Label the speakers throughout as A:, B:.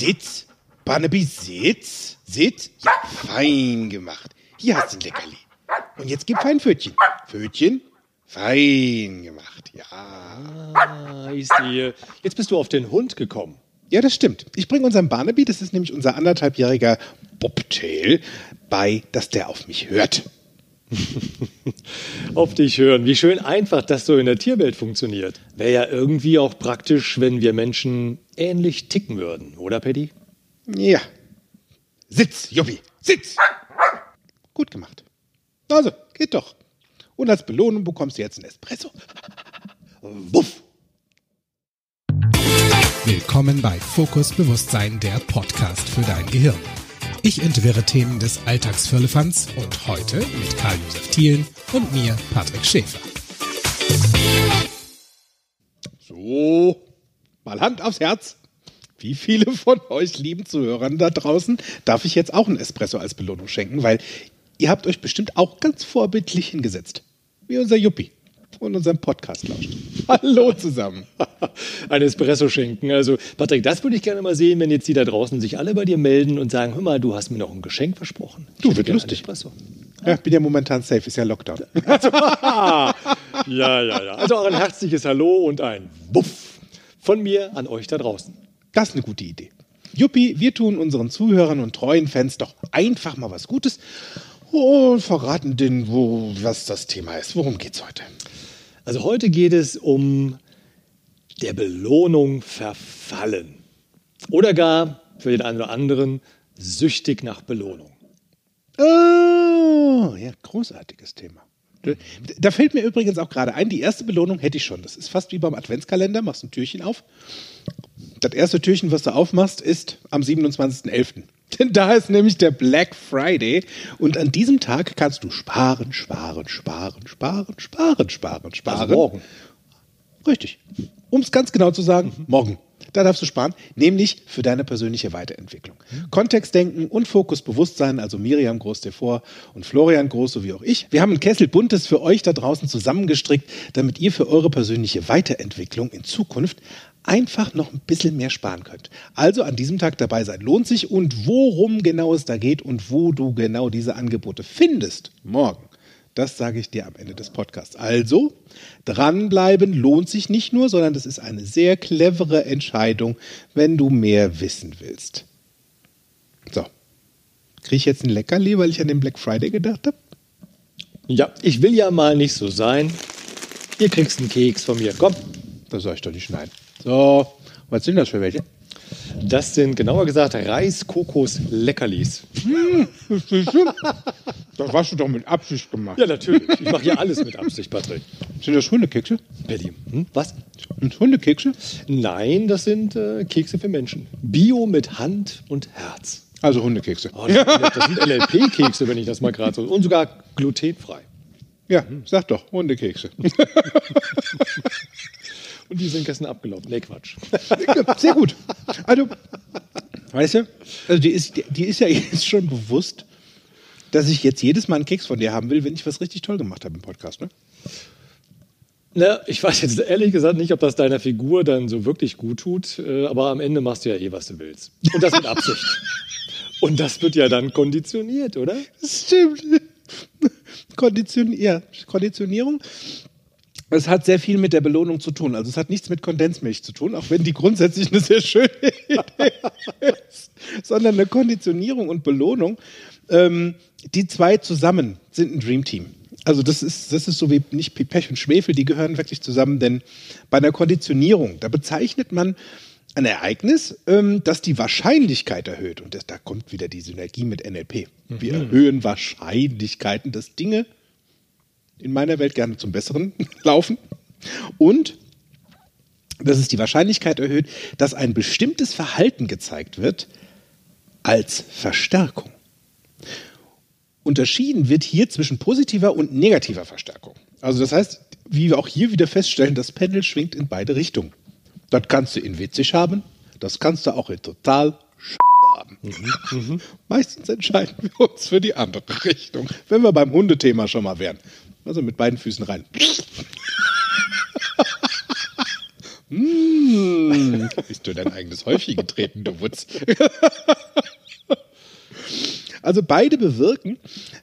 A: Sitz. Barnaby, sitz. Sitz. Ja, fein gemacht. Hier hast du ein Leckerli. Und jetzt gib fein Pfötchen. Pfötchen. Fein gemacht. Ja.
B: Ah, ich sehe. Jetzt bist du auf den Hund gekommen.
A: Ja, das stimmt. Ich bringe unserem Barnaby, das ist nämlich unser anderthalbjähriger Bobtail, bei, dass der auf mich hört.
B: auf dich hören. Wie schön einfach das so in der Tierwelt funktioniert. Wäre ja irgendwie auch praktisch, wenn wir Menschen ähnlich ticken würden, oder Paddy?
A: Ja. Sitz, Juppi, sitz! Gut gemacht. Also, geht doch. Und als Belohnung bekommst du jetzt einen Espresso. Wuff!
C: Willkommen bei Fokus Bewusstsein, der Podcast für dein Gehirn. Ich entwirre Themen des Alltagsfirlefanz und heute mit Karl-Josef Thielen und mir, Patrick Schäfer.
A: So, mal Hand aufs Herz. Wie viele von euch lieben Zuhörern da draußen darf ich jetzt auch einen Espresso als Belohnung schenken, weil ihr habt euch bestimmt auch ganz vorbildlich hingesetzt. Wie unser Juppie und unserem Podcast lauscht. Hallo zusammen.
B: Ein Espresso schenken. Also, Patrick, das würde ich gerne mal sehen, wenn jetzt die da draußen sich alle bei dir melden und sagen: Hör mal, du hast mir noch ein Geschenk versprochen.
A: Ich du, wird lustig. Espresso. Ja, bin ja momentan safe, ist ja Lockdown.
B: ja, ja, ja. Also auch ein herzliches Hallo und ein Wuff von mir an euch da draußen.
A: Das ist eine gute Idee. Juppie, wir tun unseren Zuhörern und treuen Fans doch einfach mal was Gutes und verraten denen, wo, was das Thema ist. Worum geht's heute?
B: Also heute geht es um der Belohnung verfallen. Oder gar, für den einen oder anderen, süchtig nach Belohnung.
A: Oh, ja, großartiges Thema. Da fällt mir übrigens auch gerade ein, die erste Belohnung hätte ich schon. Das ist fast wie beim Adventskalender, machst ein Türchen auf. Das erste Türchen, was du aufmachst, ist am 27.11. Denn da ist nämlich der Black Friday und an diesem Tag kannst du sparen, sparen, sparen, sparen, sparen, sparen, sparen. Also
B: morgen.
A: Richtig. Um es ganz genau zu sagen, mhm. morgen. Da darfst du sparen, nämlich für deine persönliche Weiterentwicklung. Mhm. Kontextdenken und Fokusbewusstsein, also Miriam Groß vor und Florian Groß sowie auch ich. Wir haben ein Kessel Buntes für euch da draußen zusammengestrickt, damit ihr für eure persönliche Weiterentwicklung in Zukunft einfach noch ein bisschen mehr sparen könnt. Also an diesem Tag dabei sein lohnt sich und worum genau es da geht und wo du genau diese Angebote findest, morgen. Das sage ich dir am Ende des Podcasts. Also, dranbleiben lohnt sich nicht nur, sondern das ist eine sehr clevere Entscheidung, wenn du mehr wissen willst. So. Kriege ich jetzt ein Leckerli, weil ich an den Black Friday gedacht habe?
B: Ja, ich will ja mal nicht so sein. Ihr kriegst einen Keks von mir. Komm.
A: Das soll ich doch nicht schneiden. So, was sind das für welche?
B: Das sind genauer gesagt Reis-Kokos-Leckerlis. Hm,
A: das hast du doch mit Absicht gemacht.
B: Ja, natürlich. Ich mache hier alles mit Absicht, Patrick.
A: Sind das Hundekekse?
B: Berlin. Hm? Was?
A: Und Hundekekse?
B: Nein, das sind äh, Kekse für Menschen. Bio mit Hand und Herz.
A: Also Hundekekse.
B: Oh, das, das sind LLP-Kekse, wenn ich das mal gerade so. Und sogar glutenfrei.
A: Ja, sag doch, Hundekekse.
B: Und die sind gestern abgelaufen. Nee, Quatsch.
A: Sehr gut. Also, weißt du, also die ist, die ist ja jetzt schon bewusst, dass ich jetzt jedes Mal einen Keks von dir haben will, wenn ich was richtig toll gemacht habe im Podcast, ne?
B: Na, ich weiß jetzt ehrlich gesagt nicht, ob das deiner Figur dann so wirklich gut tut, äh, aber am Ende machst du ja eh, was du willst. Und das mit Absicht. Und das wird ja dann konditioniert, oder?
A: Stimmt. Konditionier ja, Konditionierung es hat sehr viel mit der Belohnung zu tun. Also es hat nichts mit Kondensmilch zu tun, auch wenn die grundsätzlich eine sehr schöne Idee ist, sondern eine Konditionierung und Belohnung. Ähm, die zwei zusammen sind ein Dreamteam. Also das ist, das ist so wie nicht Pech und Schwefel, die gehören wirklich zusammen, denn bei einer Konditionierung, da bezeichnet man ein Ereignis, ähm, das die Wahrscheinlichkeit erhöht. Und das, da kommt wieder die Synergie mit NLP. Wir mhm. erhöhen Wahrscheinlichkeiten, dass Dinge in meiner Welt gerne zum Besseren laufen. Und dass es die Wahrscheinlichkeit erhöht, dass ein bestimmtes Verhalten gezeigt wird als Verstärkung. Unterschieden wird hier zwischen positiver und negativer Verstärkung. Also das heißt, wie wir auch hier wieder feststellen, das Pendel schwingt in beide Richtungen. Das kannst du in witzig haben, das kannst du auch in total haben. Mhm, mhm. Meistens entscheiden wir uns für die andere Richtung, wenn wir beim Hundethema schon mal wären. Also mit beiden Füßen rein. mmh. Bist du dein eigenes Häufchen getreten, du Wutz? Also beide bewirken,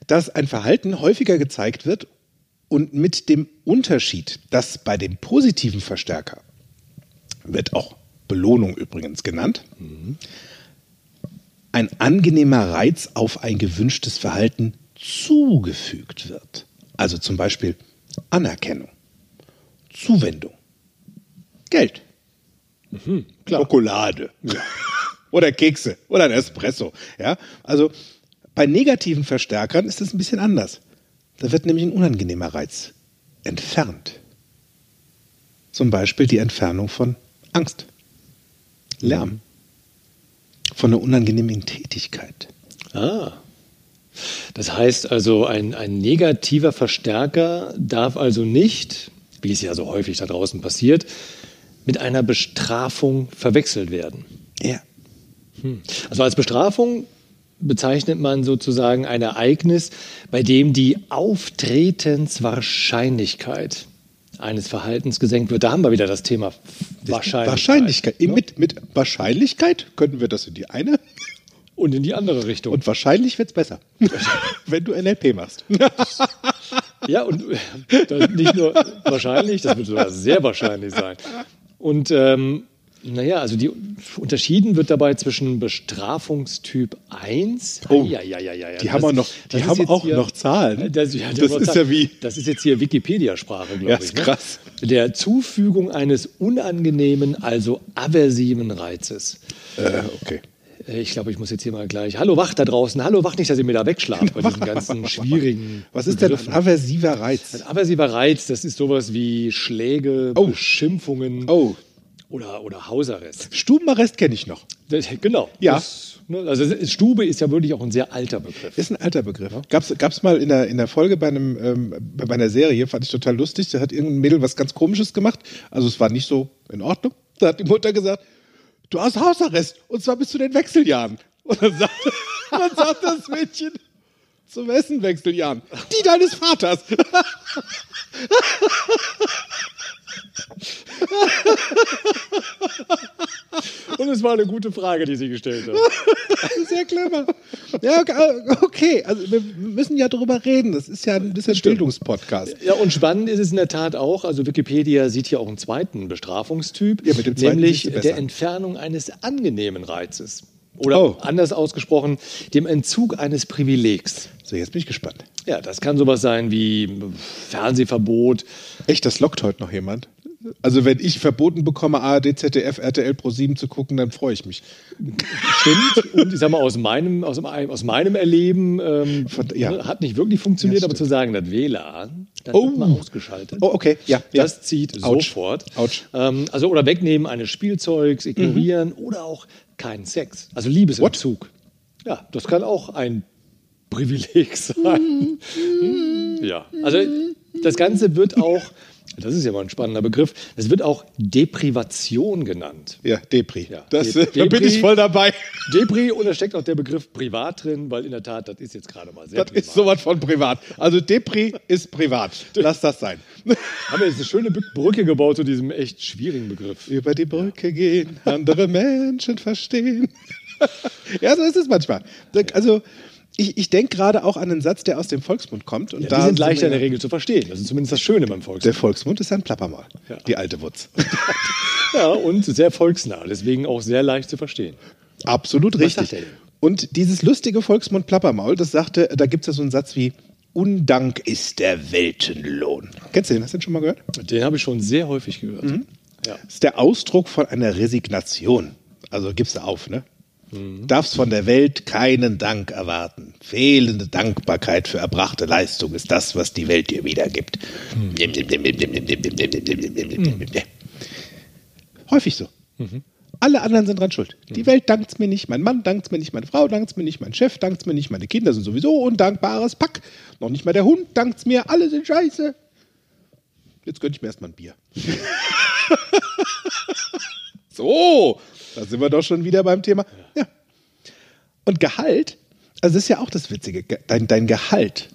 A: dass ein Verhalten häufiger gezeigt wird und mit dem Unterschied, dass bei dem positiven Verstärker wird auch Belohnung übrigens genannt, ein angenehmer Reiz auf ein gewünschtes Verhalten zugefügt wird. Also zum Beispiel Anerkennung, Zuwendung, Geld, Schokolade oder Kekse oder ein Espresso. Ja, also bei negativen Verstärkern ist es ein bisschen anders. Da wird nämlich ein unangenehmer Reiz entfernt. Zum Beispiel die Entfernung von Angst, Lärm, von einer unangenehmen Tätigkeit.
B: Ah. Das heißt also, ein, ein negativer Verstärker darf also nicht, wie es ja so häufig da draußen passiert, mit einer Bestrafung verwechselt werden.
A: Ja.
B: Also als Bestrafung bezeichnet man sozusagen ein Ereignis, bei dem die Auftretenswahrscheinlichkeit eines Verhaltens gesenkt wird. Da haben wir wieder das Thema Wahrscheinlichkeit.
A: Wahrscheinlichkeit. Mit, mit Wahrscheinlichkeit könnten wir das in die eine
B: Und in die andere Richtung.
A: und wahrscheinlich wird es besser, wenn du NLP machst.
B: Ja, und äh, das nicht nur wahrscheinlich, das wird sogar sehr wahrscheinlich sein. Und ähm, naja, also die unterschieden wird dabei zwischen Bestrafungstyp 1.
A: Oh,
B: ja, ja, ja, ja,
A: die haben auch noch- die haben auch noch Zahlen.
B: Das, ja,
A: Das ist
B: Zahlen.
A: ja wie-
B: Das ist jetzt hier Wikipedia-Sprache, glaube
A: Ja,
B: ich.
A: ist
B: ne?
A: krass.
B: Der Zufügung eines unangenehmen, also aversiven Reizes.
A: Äh, okay.
B: Äh, Ich glaube, ich muss jetzt hier mal gleich. Hallo, wach da draußen. Hallo, wach nicht, dass ihr mir da wegschlaft bei diesen ganzen schwierigen.
A: Was ist denn ein aversiver Reiz?
B: Ein aversiver Reiz, das ist sowas wie Schläge,
A: Oh.
B: Beschimpfungen
A: Oh,
B: oder, oder Hausarrest.
A: Stubenarrest kenne ich noch.
B: Das, genau.
A: Ja.
B: Das, ne, also Stube ist ja wirklich auch ein sehr alter Begriff.
A: Ist ein alter Begriff. Gab's, gab's mal in der, in der Folge bei einem, ähm, bei einer Serie, fand ich total lustig. Da hat irgendein Mädel was ganz Komisches gemacht. Also es war nicht so in Ordnung. Da hat die Mutter gesagt, du hast Hausarrest und zwar bis zu den Wechseljahren. Und dann sagt, dann sagt das Mädchen, zum wessen Wechseljahren? Die deines Vaters.
B: Und es war eine gute Frage, die sie gestellt hat.
A: Sehr clever. Ja, okay. Also wir müssen ja darüber reden. Das ist ja ein bisschen Bildungspodcast.
B: Ja, und spannend ist es in der Tat auch, also Wikipedia sieht hier auch einen zweiten Bestrafungstyp,
A: Ja, zweiten
B: nämlich der Entfernung eines angenehmen Reizes. Oder
A: Oh.
B: anders ausgesprochen, dem Entzug eines Privilegs.
A: So, jetzt bin ich gespannt.
B: Ja, das kann sowas sein wie Fernsehverbot.
A: Echt, das lockt heute noch jemand? Also wenn ich verboten bekomme, ARD, ZDF, RTL Pro 7 zu gucken, dann freue ich mich.
B: Stimmt. Und ich sag mal, aus meinem, aus, aus meinem Erleben ähm,
A: Von- ja.
B: ne, hat nicht wirklich funktioniert,
A: Ja,
B: aber zu sagen, das WLAN, das
A: Oh.
B: wird mal ausgeschaltet.
A: Oh, okay, ja. ja.
B: Das zieht
A: Autsch.
B: sofort.
A: Autsch.
B: Ähm, also oder wegnehmen eines Spielzeugs, ignorieren oder auch keinen Sex. Also Liebesentzug. Ja, das kann auch ein Privileg sein. Ja, also das Ganze wird auch, das ist ja mal ein spannender Begriff, es wird auch Deprivation genannt.
A: Ja, Depri.
B: Ja,
A: Das,
B: De-
A: äh, da bin
B: Depri-
A: ich voll dabei.
B: Depri und da steckt auch der Begriff privat drin, weil in der Tat, das ist jetzt gerade mal sehr
A: Das
B: privat.
A: ist sowas von privat. Also Depri ist privat. Lass das sein.
B: Haben wir jetzt eine schöne Brücke gebaut zu diesem echt schwierigen Begriff.
A: Über die Brücke gehen, andere Menschen verstehen. ja, so ist es manchmal. Also ich, ich denke gerade auch an einen Satz, der aus dem Volksmund kommt. Und
B: Ja,
A: da
B: die sind leichter in der Regel zu verstehen. Das ist zumindest das Schöne beim
A: Der
B: Volksmund.
A: Volksmund ist ein Plappermaul.
B: Ja.
A: Die alte Wutz.
B: Ja, und sehr volksnah, deswegen auch sehr leicht zu verstehen.
A: Absolut
B: Was
A: richtig. Und dieses lustige Volksmund-Plappermaul, das sagte, da gibt es ja so einen Satz wie Undank ist der Weltenlohn. Kennst du den? Hast du den schon mal gehört?
B: Den habe ich schon sehr häufig gehört.
A: Mhm.
B: Ja.
A: Das ist der Ausdruck von einer Resignation. Also gibst du auf, ne? Darfst von der Welt keinen Dank erwarten. Fehlende Dankbarkeit für erbrachte Leistung ist das, was die Welt dir wiedergibt. Häufig so. Alle anderen sind dran schuld. Die Welt dankt's mir nicht, mein Mann dankt's mir nicht, meine Frau dankt's mir nicht, mein Chef dankt's mir nicht, meine Kinder sind sowieso undankbares Pack. Noch nicht mal der Hund dankt's mir, alle sind scheiße. Jetzt gönn ich mir erstmal ein Bier. so, da sind wir doch schon wieder beim Thema. Ja. Und Gehalt, also das ist ja auch das Witzige, Ge- dein, dein Gehalt.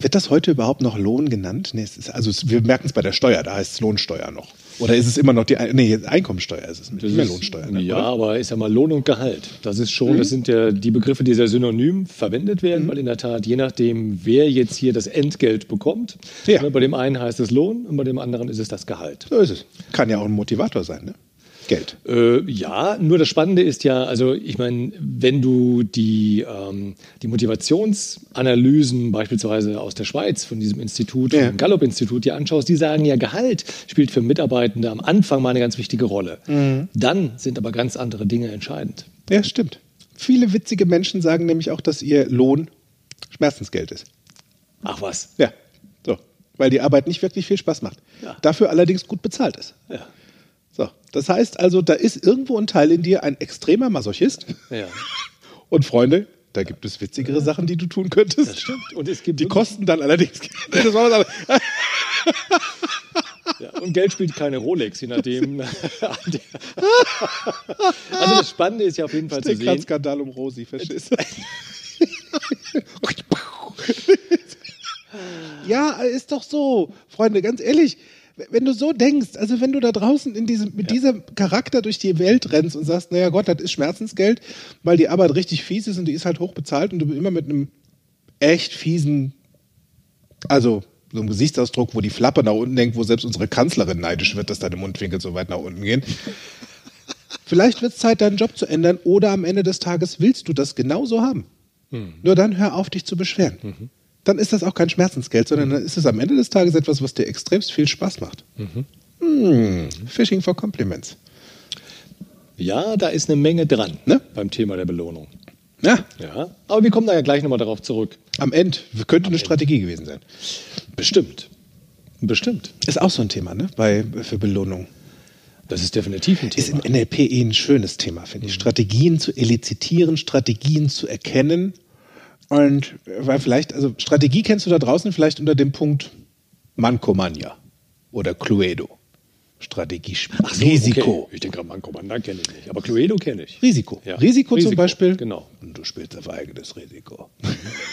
A: Wird das heute überhaupt noch Lohn genannt? Nee, es ist, also es, wir merken es bei der Steuer, da heißt es Lohnsteuer noch. Oder ist es immer noch die nee, Einkommensteuer? Ist es nicht mehr
B: ist-
A: Lohnsteuer? ne,
B: Ja,
A: oder?
B: aber ist ja mal Lohn und Gehalt. Das ist schon,
A: Mhm.
B: das sind ja die Begriffe, die sehr synonym verwendet werden, weil in der Tat, je nachdem, wer jetzt hier das Entgelt bekommt,
A: Ja.
B: ne, bei dem einen heißt es Lohn und bei dem anderen ist es das Gehalt.
A: So ist es. Kann ja auch ein Motivator sein, ne? Geld.
B: Äh, ja, nur das Spannende ist ja, also ich meine, wenn du die, ähm, die Motivationsanalysen beispielsweise aus der Schweiz von diesem Institut,
A: Ja.
B: vom Gallup-Institut dir anschaust, die sagen ja, Gehalt spielt für Mitarbeitende am Anfang mal eine ganz wichtige Rolle.
A: Mhm.
B: Dann sind aber ganz andere Dinge entscheidend.
A: Ja, stimmt. Viele witzige Menschen sagen nämlich auch, dass ihr Lohn Schmerzensgeld ist.
B: Ach was.
A: Ja, so. Weil die Arbeit nicht wirklich viel Spaß macht.
B: Ja.
A: Dafür allerdings gut bezahlt ist.
B: Ja.
A: Das heißt also, da ist irgendwo ein Teil in dir ein extremer Masochist.
B: Ja.
A: Und Freunde, da gibt es witzigere Sachen, die du tun könntest.
B: Das stimmt. Und es gibt
A: Die kosten dann allerdings.
B: Ja, und Geld spielt keine Rolex, je nachdem. also das Spannende ist ja auf jeden Fall zu
A: Der
B: sehen.
A: Kranskandal um Rosi, verstehst du? ja, ist doch so. Freunde, ganz ehrlich, wenn du so denkst, also wenn du da draußen in diesem, mit diesem Charakter durch die Welt rennst und sagst, naja Gott, das ist Schmerzensgeld, weil die Arbeit richtig fies ist und die ist halt hoch bezahlt und du immer mit einem echt fiesen, also so einem Gesichtsausdruck, wo die Flappe nach unten hängt, wo selbst unsere Kanzlerin neidisch wird, dass deine Mundwinkel so weit nach unten gehen. Vielleicht wird es Zeit, deinen Job zu ändern oder am Ende des Tages willst du das genauso haben. Nur dann hör auf, dich zu beschweren. Dann ist das auch kein Schmerzensgeld, sondern dann ist es am Ende des Tages etwas, was dir extremst viel Spaß macht. Hm, Fishing for Compliments.
B: Ja, da ist eine Menge dran
A: Ne?
B: beim Thema der Belohnung.
A: Ja,
B: Ja, aber wir kommen da ja gleich nochmal darauf zurück.
A: am Ende könnte eine Strategie gewesen sein.
B: Bestimmt. Bestimmt.
A: Ist auch so ein Thema, ne? Bei, für Belohnung.
B: Das ist definitiv ein
A: Ist
B: Thema.
A: im NLP eh ein schönes Thema, finde ich. Strategien zu elizitieren, Strategien zu erkennen. Und weil vielleicht, also Strategie kennst du da draußen vielleicht unter dem Punkt Mancomania oder Cluedo. Strategiespiel.
B: Ach so,
A: Risiko.
B: Okay. Ich denke gerade, Mann, da kenne ich nicht. Aber Cluedo kenne ich.
A: Risiko.
B: Ja.
A: Risiko. zum Beispiel.
B: Genau.
A: Und du spielst auf eigenes Risiko.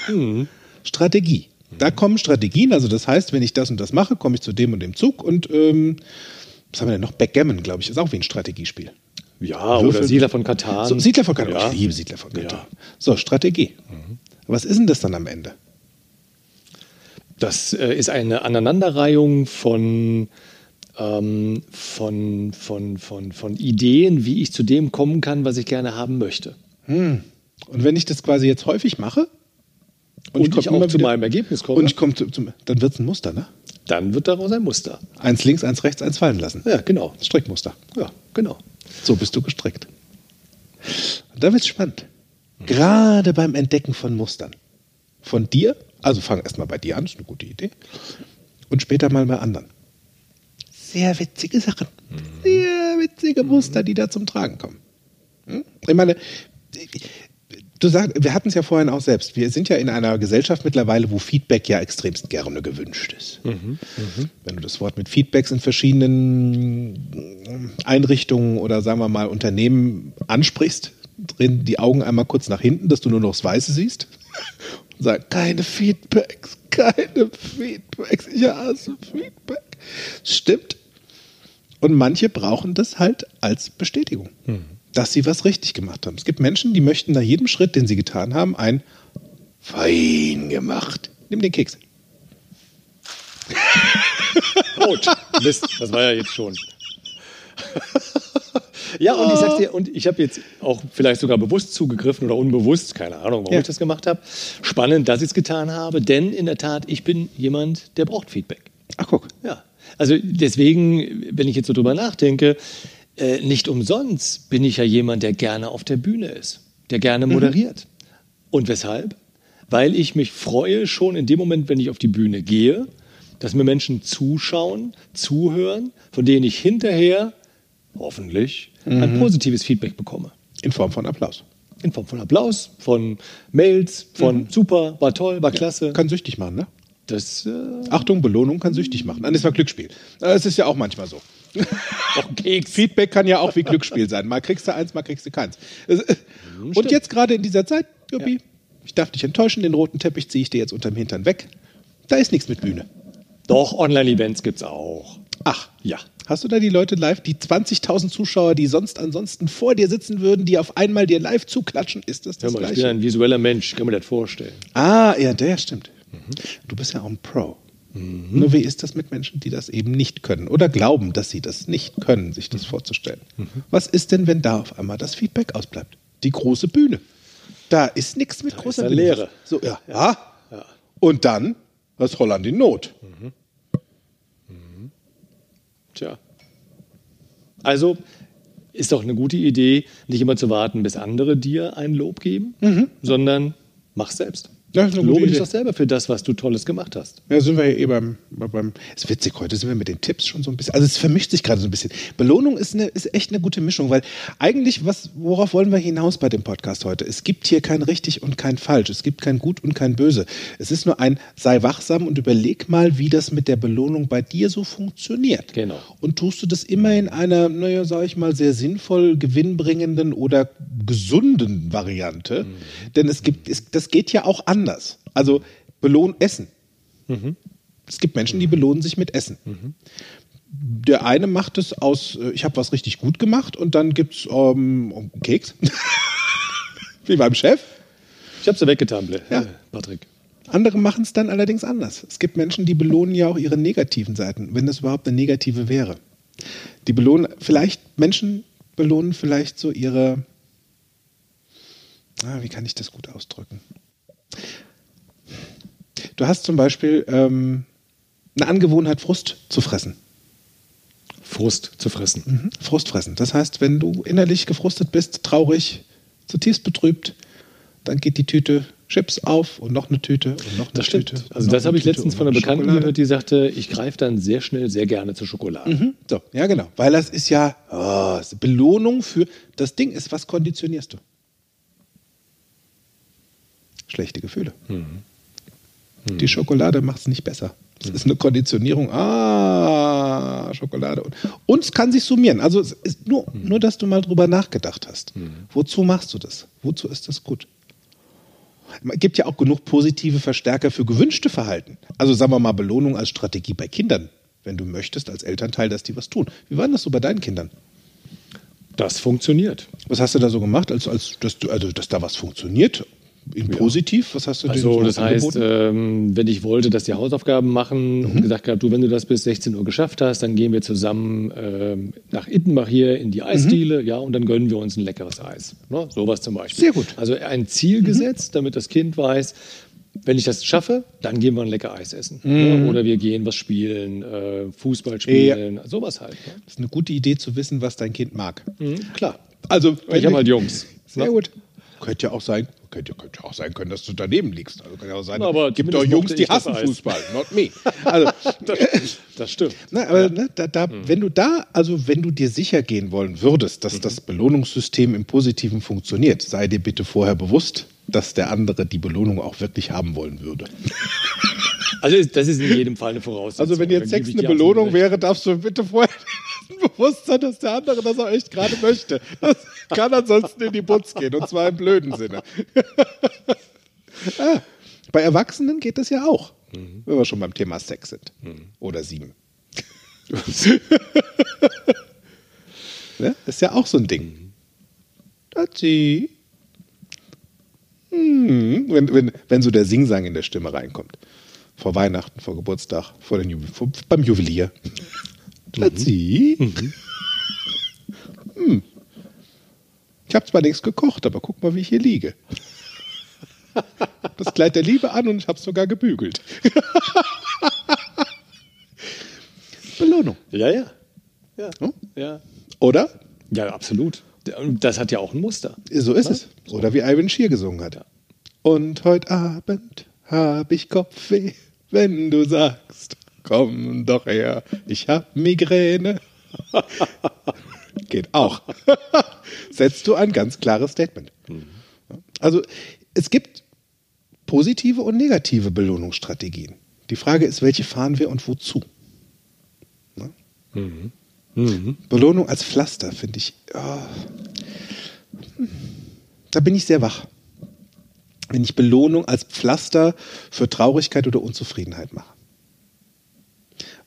A: Strategie. Da kommen Strategien, also das heißt, wenn ich das und das mache, komme ich zu dem und dem Zug und ähm, was haben wir denn noch? Backgammon, glaube ich, ist auch wie ein Strategiespiel.
B: Ja,
A: Würfel-
B: oder Siedler von Katan.
A: So, Siedler von Katan.
B: Ja.
A: Ich liebe Siedler von Katan.
B: Ja.
A: So, Strategie. Was ist denn das dann am Ende?
B: Das äh, ist eine Aneinanderreihung von, ähm, von, von, von, von Ideen, wie ich zu dem kommen kann, was ich gerne haben möchte.
A: Und wenn ich das quasi jetzt häufig mache
B: Und,
A: komm
B: ich auch zu
A: wieder-
B: meinem Ergebnis komme,
A: und ich komme zu, zum, dann wird es ein Muster, ne?
B: dann wird daraus ein Muster.
A: Eins links, eins rechts, eins fallen lassen.
B: Ja, genau.
A: Strickmuster.
B: Ja, genau.
A: So bist du gestrickt. Und da wird es spannend. Gerade beim Entdecken von Mustern. Von dir, also fang erstmal bei dir an, ist eine gute Idee. Und später mal bei anderen. Sehr witzige Sachen. Sehr witzige Muster, die da zum Tragen kommen. Hm? Ich meine, du sagst, wir hatten es ja vorhin auch selbst. Wir sind ja in einer Gesellschaft mittlerweile, wo Feedback ja extremst gerne gewünscht ist. Wenn du das Wort mit Feedbacks in verschiedenen Einrichtungen oder sagen wir mal Unternehmen ansprichst, drehen die Augen einmal kurz nach hinten, dass du nur noch das Weiße siehst und sagen, keine Feedbacks, keine Feedbacks, ich hasse Feedback. Stimmt. Und manche brauchen das halt als Bestätigung, dass sie was richtig gemacht haben. Es gibt Menschen, die möchten nach jedem Schritt, den sie getan haben, ein fein gemacht. Nimm den Keks.
B: Rot. Mist, das war ja jetzt schon. ja, und ich sag's dir, und ich habe jetzt auch vielleicht sogar bewusst zugegriffen oder unbewusst, keine Ahnung, warum
A: Ja.
B: ich das gemacht habe. Spannend, dass ich es getan habe, denn in der Tat, ich bin jemand, der braucht Feedback.
A: Ach, guck.
B: Ja, also deswegen, wenn ich jetzt so drüber nachdenke, äh, nicht umsonst bin ich ja jemand, der gerne auf der Bühne ist, der gerne moderiert. Und weshalb? Weil ich mich freue schon in dem Moment, wenn ich auf die Bühne gehe, dass mir Menschen zuschauen, zuhören, von denen ich hinterher hoffentlich ein positives Feedback bekomme.
A: In Form von Applaus.
B: In Form von Applaus, von Mails, von super, war toll, war klasse.
A: Kann süchtig machen, ne?
B: Das äh,
A: Achtung, Belohnung kann süchtig machen. Nein, das war Glücksspiel. Es ist ja auch manchmal so. Feedback kann ja auch wie Glücksspiel sein. Mal kriegst du eins, mal kriegst du keins. Es- äh, Und jetzt gerade in dieser Zeit, Juppie, ich darf dich enttäuschen, den roten Teppich ziehe ich dir jetzt unterm Hintern weg. Da ist nichts mit Bühne.
B: Doch, Online-Events gibt's auch.
A: Ach,
B: Ja.
A: Hast du da die Leute live, die 20.000 Zuschauer, die sonst ansonsten vor dir sitzen würden, die auf einmal dir live zuklatschen? Ist das
B: Hör
A: das
B: mal, ich bin
A: Gleiche?
B: ein visueller Mensch, kann mir das vorstellen.
A: Ah, ja, der stimmt. Du bist ja auch ein Pro. Nur wie ist das mit Menschen, die das eben nicht können oder glauben, dass sie das nicht können, sich das vorzustellen? Was ist denn, wenn da auf einmal das Feedback ausbleibt? Die große Bühne. Da ist nichts mit großer
B: ist eine
A: Bühne.
B: Leere.
A: So, ja. ja. Und dann das Holland in Not.
B: Tja. Also ist doch eine gute Idee, nicht immer zu warten, bis andere dir ein Lob geben, sondern mach selbst.
A: Ja, ist
B: Lobe dich doch selber für das, was du Tolles gemacht hast.
A: Ja, sind wir ja eh beim, beim. Ist witzig, heute sind wir mit den Tipps schon so ein bisschen. Also es vermischt sich gerade so ein bisschen. Belohnung ist, eine, ist echt eine gute Mischung, weil eigentlich, was, worauf wollen wir hinaus bei dem Podcast heute? Es gibt hier kein richtig und kein falsch. Es gibt kein gut und kein böse. Es ist nur ein, sei wachsam und überleg mal, wie das mit der Belohnung bei dir so funktioniert.
B: Genau.
A: Und tust du das immer in einer, naja, sag ich mal, sehr sinnvoll gewinnbringenden oder gesunden Variante? Denn es gibt, es, das geht ja auch anders. Also belohn Essen. Es gibt Menschen, die belohnen sich mit Essen. Der eine macht es aus, äh, ich habe was richtig gut gemacht und dann gibt es ähm, Keks. Wie beim Chef.
B: Ich habe sie weggetan, Ble-
A: Ja.
B: äh, Patrick.
A: Andere machen es dann allerdings anders. Es gibt Menschen, die belohnen ja auch ihre negativen Seiten, wenn das überhaupt eine negative wäre. Die belohnen, vielleicht, Menschen belohnen vielleicht so ihre, ah, wie kann ich das gut ausdrücken? Du hast zum Beispiel ähm, eine Angewohnheit, Frust zu fressen.
B: Frust zu fressen.
A: Mhm. Frust fressen. Das heißt, wenn du innerlich gefrustet bist, traurig, zutiefst betrübt, dann geht die Tüte Chips auf und noch eine Tüte und noch eine
B: Das stimmt.
A: Tüte.
B: Also
A: und
B: das habe ich
A: Tüte
B: letztens von einer
A: eine
B: Bekannten
A: Schokolade.
B: gehört, die sagte, ich greife dann sehr schnell sehr gerne zur Schokolade.
A: Mhm. So, ja genau. Weil das ist ja oh, Belohnung für. Das Ding ist, was konditionierst du? Schlechte Gefühle. Die Schokolade macht es nicht besser. Es ist eine Konditionierung. Ah, Schokolade. Und, es kann sich summieren. Also es ist nur, nur, dass du mal drüber nachgedacht hast. Wozu machst du das? Wozu ist das gut? Es gibt ja auch genug positive Verstärker für gewünschte Verhalten. Also sagen wir mal Belohnung als Strategie bei Kindern, wenn du möchtest als Elternteil, dass die was tun. Wie war denn das so bei deinen Kindern?
B: Das funktioniert.
A: Was hast du da so gemacht, als, als dass, du, also, dass da was funktioniert? In positiv? Was hast du
B: Also
A: so
B: das heißt, ähm, wenn ich wollte, dass die Hausaufgaben machen und gesagt gehabt, du, wenn du das bis 16 Uhr geschafft hast, dann gehen wir zusammen ähm, nach Ittenbach hier in die Eisdiele, ja, und dann gönnen wir uns ein leckeres Eis. Ne? Sowas zum Beispiel.
A: Sehr gut.
B: Also ein Ziel gesetzt, damit das Kind weiß, wenn ich das schaffe, dann gehen wir ein lecker Eis essen. Ne? Oder wir gehen was spielen, äh, Fußball spielen, sowas halt. Ne?
A: Das ist eine gute Idee zu wissen, was dein Kind mag.
B: Mhm, klar.
A: Also,
B: Ich habe halt Jungs.
A: Sehr
B: ne?
A: gut. Könnte ja auch sein, könnte, könnte ja auch sein können, dass du daneben liegst. Also kann ja auch sein,
B: Aber
A: gibt doch Jungs, die hassen. Fußball, not me. Also,
B: Das, das stimmt.
A: Na, aber ne, da, da, wenn du da, also wenn du dir sicher gehen wollen würdest, dass das Belohnungssystem im Positiven funktioniert, sei dir bitte vorher bewusst, dass der andere die Belohnung auch wirklich haben wollen würde.
B: Also das ist in jedem Fall eine Voraussetzung.
A: Also wenn jetzt Sex eine Belohnung wäre, darfst du bitte vorher bewusst sein, dass der andere das auch echt gerade möchte. Das kann ansonsten in die Putz gehen, und zwar im blöden Sinne. ah, bei Erwachsenen geht das ja auch, wenn wir schon beim Thema Sex sind. Oder sieben. ne? Ist ja auch so ein Ding. Tati. Hm, wenn, wenn, wenn so der Singsang in der Stimme reinkommt. Vor Weihnachten, vor Geburtstag, vor den Ju vor, beim Juwelier. Tati. Hm. Ich habe zwar nichts gekocht, aber guck mal, wie ich hier liege. Das Kleid der Liebe an und ich habe es sogar gebügelt. Belohnung,
B: Ja, ja. Ja.
A: Hm?
B: ja.
A: oder?
B: Ja, absolut. Das hat ja auch ein Muster.
A: So ist es. Oder wie Ivan Schier gesungen hat. Und heute Abend hab ich Kopfweh, wenn du sagst, komm doch her, ich hab Migräne. Geht auch. Setzt du ein ganz klares Statement. Also es gibt positive und negative Belohnungsstrategien. Die Frage ist, welche fahren wir und wozu? Ne? Belohnung als Pflaster finde ich. oh, da bin ich sehr wach. Wenn ich Belohnung als Pflaster für Traurigkeit oder Unzufriedenheit mache.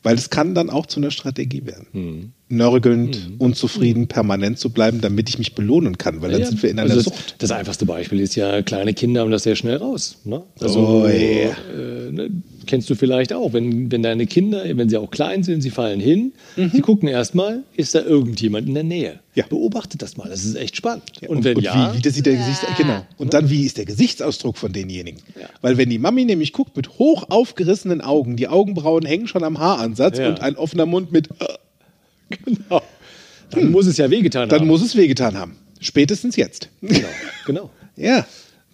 A: Weil es kann dann auch zu einer Strategie werden. Nörgelnd, unzufrieden, permanent zu bleiben, damit ich mich belohnen kann, weil dann
B: Ja,
A: sind wir in einer
B: also
A: Sucht.
B: das, das einfachste Beispiel ist ja, kleine Kinder haben das sehr schnell raus. Ne? Also,
A: Oh, ja.
B: äh, ne, kennst du vielleicht auch, wenn, wenn deine Kinder, wenn sie auch klein sind, sie fallen hin,
A: Mhm.
B: sie gucken erstmal, ist da irgendjemand in der Nähe?
A: Ja.
B: Beobachtet das mal, das ist echt spannend.
A: Ja,
B: und wenn ja,
A: wie, wie das sieht der Gesichts genau. Und dann wie ist der Gesichtsausdruck von denjenigen?
B: Ja.
A: Weil wenn die Mami nämlich guckt mit hoch aufgerissenen Augen, die Augenbrauen hängen schon am Haaransatz
B: Ja.
A: und ein offener Mund mit, äh,
B: genau, dann muss es ja wehgetan
A: dann
B: haben.
A: muss es wehgetan haben. Spätestens jetzt.
B: genau, genau.
A: ja,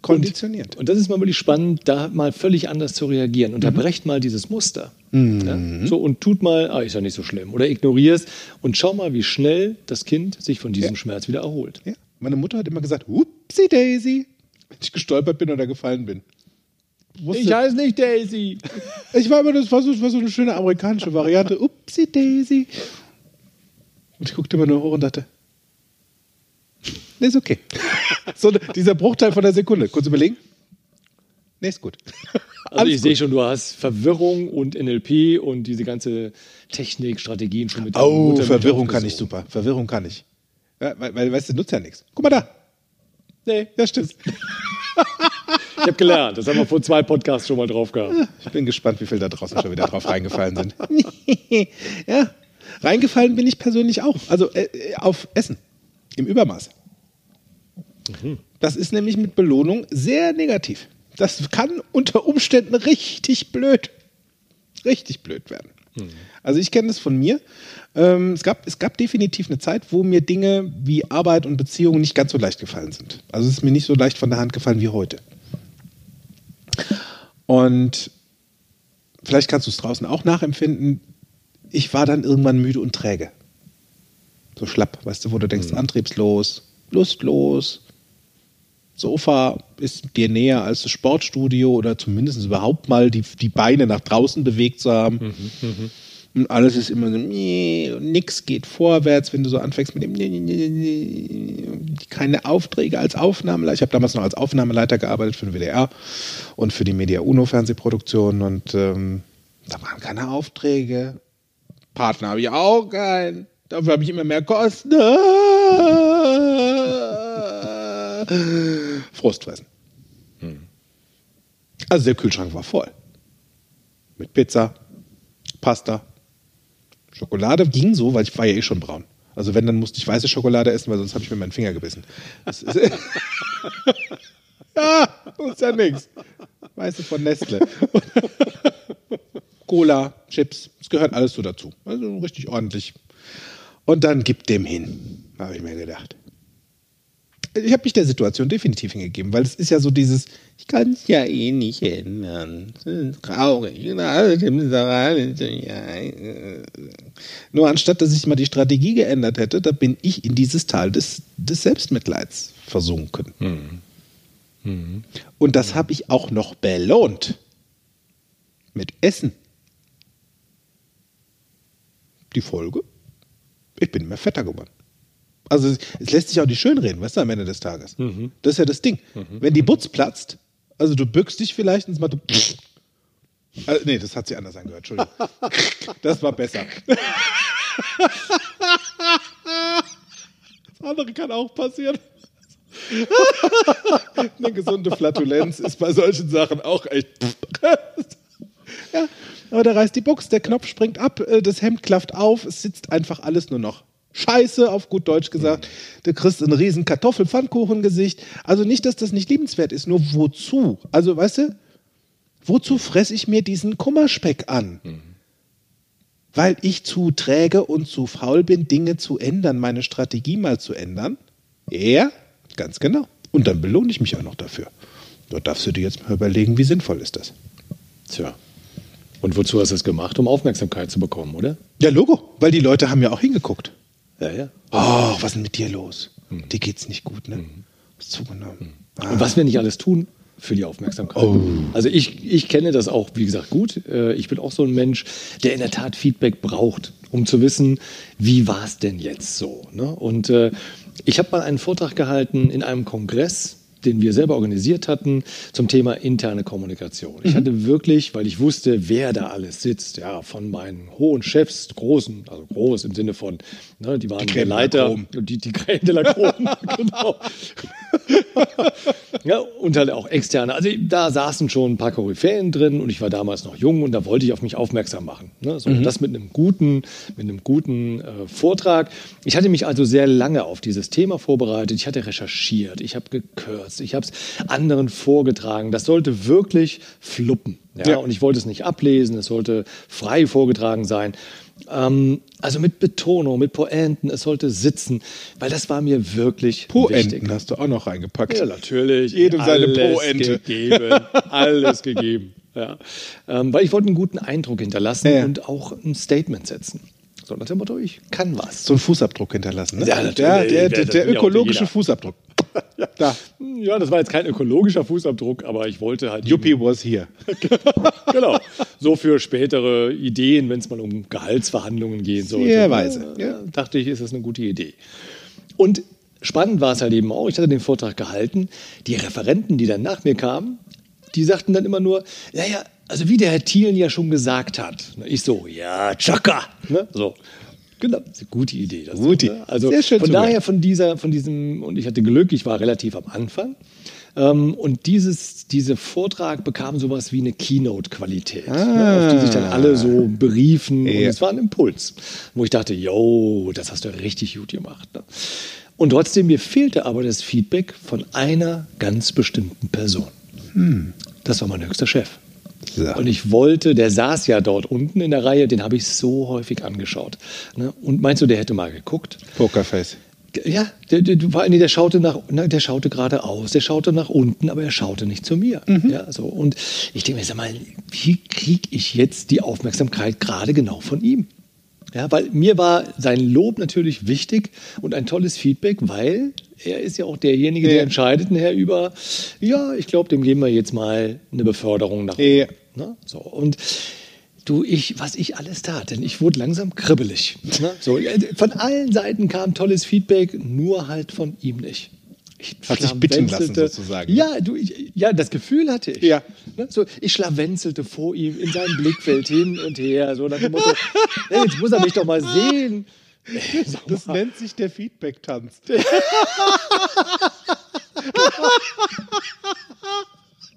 A: konditioniert.
B: Und das ist mal wirklich spannend, da mal völlig anders zu reagieren. Unterbrecht mal dieses Muster. Ja? So, und tut mal, ah, ist ja nicht so schlimm. Oder ignorier es und schau mal, wie schnell das Kind sich von diesem
A: Ja.
B: Schmerz wieder erholt.
A: Ja. Meine Mutter hat immer gesagt, Upsi Daisy, wenn ich gestolpert bin oder gefallen bin. Wusste-
B: heiße nicht Daisy.
A: Ich war immer, das war so, das war so eine schöne amerikanische Variante. Upsi Daisy. Und ich guckte immer nur hoch und dachte, ist okay. So dieser Bruchteil von der Sekunde. Kurz überlegen. Nee, ist gut.
B: Also
A: Alles
B: ich sehe schon, du hast Verwirrung und NLP und diese ganze Technik, Strategien schon mit
A: Oh,
B: Mutter mit
A: Verwirrung kann ich super. Verwirrung kann ich. Ja, weil, weil, weißt du, nutzt ja nichts. Guck mal da.
B: Nee,
A: Ja, stimmt.
B: ich habe gelernt. Das haben wir vor zwei Podcasts schon mal drauf gehabt.
A: Ich bin gespannt, wie viel da draußen schon wieder drauf reingefallen sind. ja, reingefallen bin ich persönlich auch. Also äh, äh, auf Essen. Im Übermaß. Das ist nämlich mit Belohnung sehr negativ. Das kann unter Umständen richtig blöd, richtig blöd werden. Also ich kenne das von mir. Ähm, es, gab, es gab definitiv eine Zeit, wo mir Dinge wie Arbeit und Beziehungen nicht ganz so leicht gefallen sind. Also es ist mir nicht so leicht von der Hand gefallen wie heute. Und vielleicht kannst du es draußen auch nachempfinden. Ich war dann irgendwann müde und träge. So schlapp, weißt du, wo du denkst, antriebslos, lustlos. Sofa ist dir näher als das Sportstudio oder zumindest überhaupt mal die, die Beine nach draußen bewegt zu haben. Und alles ist immer so, nix geht vorwärts, wenn du so anfängst mit dem, keine Aufträge als Aufnahmeleiter. Ich habe damals noch als Aufnahmeleiter gearbeitet für den WDR und für die Media Uno Fernsehproduktion und ähm, da waren keine Aufträge. Partner habe ich auch keinen. Dafür habe ich immer mehr Kosten. Frustfressen. Also der Kühlschrank war voll. Mit Pizza, Pasta, Schokolade ging so, weil ich war ja eh schon braun. Also wenn, dann musste ich weiße Schokolade essen, weil sonst habe ich mir meinen Finger gebissen. Das ist ja, das ist ja nichts. Weiße von Nestle. Cola, Chips, es gehört alles so dazu. Also richtig ordentlich. Und dann gib dem hin, habe ich mir gedacht. Ich habe mich der Situation definitiv hingegeben, weil es ist ja so dieses, ich kann es ja eh nicht ändern. Das ist traurig. Nur anstatt, dass ich mal die Strategie geändert hätte, da bin ich in dieses Tal des, des Selbstmitleids versunken. Und das habe ich auch noch belohnt. Mit Essen. Die Folge? Ich bin immer fetter geworden. Also es, lässt sich auch nicht schönreden, weißt du, am Ende des Tages. Das ist ja das Ding. Wenn die Butz platzt, also du bückst dich vielleicht und es macht so also, nee, das hat sich anders angehört, Entschuldigung. Das war besser. Das andere kann auch passieren. Eine gesunde Flatulenz ist bei solchen Sachen auch echt. ja, aber da reißt die Box, der Knopf springt ab, äh, das Hemd klafft auf, es sitzt einfach alles nur noch. Scheiße, auf gut Deutsch gesagt. Du kriegst ein riesen Kartoffelpfannkuchengesicht. Also nicht, dass das nicht liebenswert ist, nur wozu? Also, weißt du, wozu fresse ich mir diesen Kummerspeck an? Weil ich zu träge und zu faul bin, Dinge zu ändern, meine Strategie mal zu ändern? Ja, ganz genau. Und dann belohne ich mich auch noch dafür. Da darfst du dir jetzt mal überlegen, wie sinnvoll ist das?
B: Tja. Und wozu hast du es gemacht? Um Aufmerksamkeit zu bekommen, oder?
A: Ja, Logo, weil die Leute haben ja auch hingeguckt.
B: Ja, ja.
A: Oh, was ist denn mit dir los? Dir geht's nicht gut, ne? Hast zugenommen.
B: Und was wir nicht alles tun für die Aufmerksamkeit. Also ich, ich kenne das auch, wie gesagt, gut. Äh, Ich bin auch so ein Mensch, der in der Tat Feedback braucht, um zu wissen, wie war es denn jetzt so. Ne? Und äh, ich habe mal einen Vortrag gehalten in einem Kongress den wir selber organisiert hatten, zum Thema interne Kommunikation. Ich hatte wirklich, weil ich wusste, wer da alles sitzt, ja, von meinen hohen Chefs, großen, also groß im Sinne von, ne, die waren
A: Die
B: der Leiter, die, die Crème de la Crème, genau. ja, und halt auch externe. Also da saßen schon ein paar Koryphäen drin und ich war damals noch jung und da wollte ich auf mich aufmerksam machen. Ne? So,
A: Mhm.
B: Das mit einem guten, mit einem guten äh, Vortrag. Ich hatte mich also sehr lange auf dieses Thema vorbereitet. Ich hatte recherchiert, ich habe gekürzt, ich habe es anderen vorgetragen. Das sollte wirklich fluppen. Ja?
A: Ja.
B: Und ich wollte es nicht ablesen, es sollte frei vorgetragen sein. Ähm, also mit Betonung, mit Pointen, es sollte sitzen, weil das war mir wirklich wichtig.
A: Poenten hast du auch noch reingepackt.
B: Ja, natürlich.
A: Jedem seine Poente.
B: gegeben. Alles gegeben. Ja. Ähm, weil ich wollte einen guten Eindruck hinterlassen
A: Ja.
B: und auch ein Statement setzen. So nach dem Motto, ich kann was.
A: So einen Fußabdruck hinterlassen. Ne?
B: Ja, natürlich.
A: Der, der, der, der ökologische
B: jeder.
A: Fußabdruck. Da.
B: Ja, das war jetzt kein ökologischer Fußabdruck, aber ich wollte halt.
A: Yuppie was here.
B: genau. So für spätere Ideen, wenn es mal um Gehaltsverhandlungen gehen sollte.
A: Sehr weise,
B: Ja,
A: ja.
B: Dachte ich, ist das eine gute Idee. Und spannend war es halt eben auch, ich hatte den Vortrag gehalten, die Referenten, die dann nach mir kamen, die sagten dann immer nur, ja, ja, also wie der Herr Thielen ja schon gesagt hat. Ich so, ja, Chaka. Ne? So. Genau, das ist eine gute Idee. Das
A: Gute.
B: ne? Also
A: Sehr schön
B: von daher von dieser, von diesem, und ich hatte Glück, ich war relativ am Anfang. Ähm, und dieses, dieser Vortrag bekam sowas wie eine Keynote-Qualität, ne, auf die sich dann alle so beriefen. Und
A: Ja.
B: es war ein Impuls, wo ich dachte, yo, das hast du richtig gut gemacht. Ne? Und trotzdem, mir fehlte aber das Feedback von einer ganz bestimmten Person. Das war mein höchster Chef.
A: So.
B: Und ich wollte, der saß ja dort unten in der Reihe, den habe ich so häufig angeschaut. Ne? Und meinst du, der hätte mal geguckt?
A: Pokerface.
B: Ja, der, der, allem, der schaute nach, na, der schaute geradeaus, der schaute nach unten, aber er schaute nicht zu mir. Ja, so. Und ich denke mir, sag mal, wie kriege ich jetzt die Aufmerksamkeit gerade genau von ihm? Ja, weil mir war sein Lob natürlich wichtig und ein tolles Feedback, weil er ist ja auch derjenige, der
A: Ja.
B: entscheidet nachher über, ja, ich glaube, dem geben wir jetzt mal eine Beförderung nach
A: Ja.
B: Ne? So, und du, ich, was ich alles tat, denn ich wurde langsam kribbelig. Ne? So, von allen Seiten kam tolles Feedback, nur halt von ihm nicht. Ich
A: Hat sich bitten lassen, sozusagen.
B: Ja, du, ich, ja, das Gefühl hatte ich.
A: Ja.
B: Ne? So, ich schlawenzelte vor ihm in seinem Blickfeld hin und her, so nach dem Motto, hey, jetzt muss er mich doch mal sehen. Ey, sag
A: Das
B: mal.
A: nennt sich der Feedback-Tanz.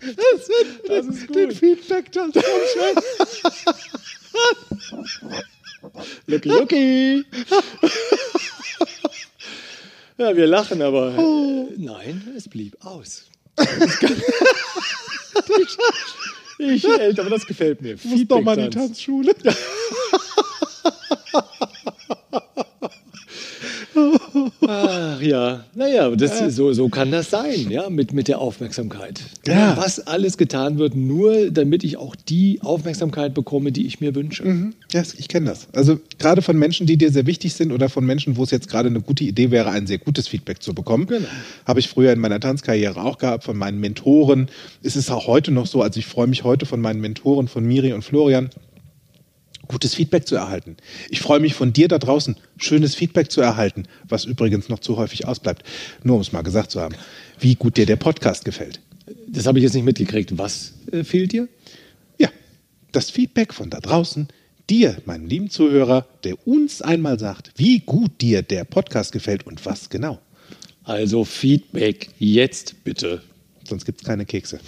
B: Das ist
A: Den
B: gut.
A: Feedback-Tanz vom Chef.
B: Lucky, lucky. ja, wir lachen, aber
A: Oh.
B: äh, nein, es blieb aus. ich, ey, aber das gefällt mir.
A: Du musst doch mal in die. Tanzschule.
B: Ach ja, naja, das, so, so kann das sein, ja, mit, mit der Aufmerksamkeit.
A: Ja.
B: Was alles getan wird, nur damit ich auch die Aufmerksamkeit bekomme, die ich mir wünsche.
A: Ja, ich kenne das. Also gerade von Menschen, die dir sehr wichtig sind oder von Menschen, wo es jetzt gerade eine gute Idee wäre, ein sehr gutes Feedback zu bekommen.
B: Genau.
A: Habe ich früher in meiner Tanzkarriere auch gehabt, von meinen Mentoren. Es ist auch heute noch so, also ich freue mich heute von meinen Mentoren, von Miri und Florian, gutes Feedback zu erhalten. Ich freue mich von dir da draußen, schönes Feedback zu erhalten, was übrigens noch zu häufig ausbleibt. Nur um es mal gesagt zu haben, wie gut dir der Podcast gefällt.
B: Das habe ich jetzt nicht mitgekriegt. Was äh, fehlt dir?
A: Ja, das Feedback von da draußen, dir, meinen lieben Zuhörer, der uns einmal sagt, wie gut dir der Podcast gefällt und was genau.
B: Also Feedback jetzt bitte.
A: Sonst gibt es keine Kekse.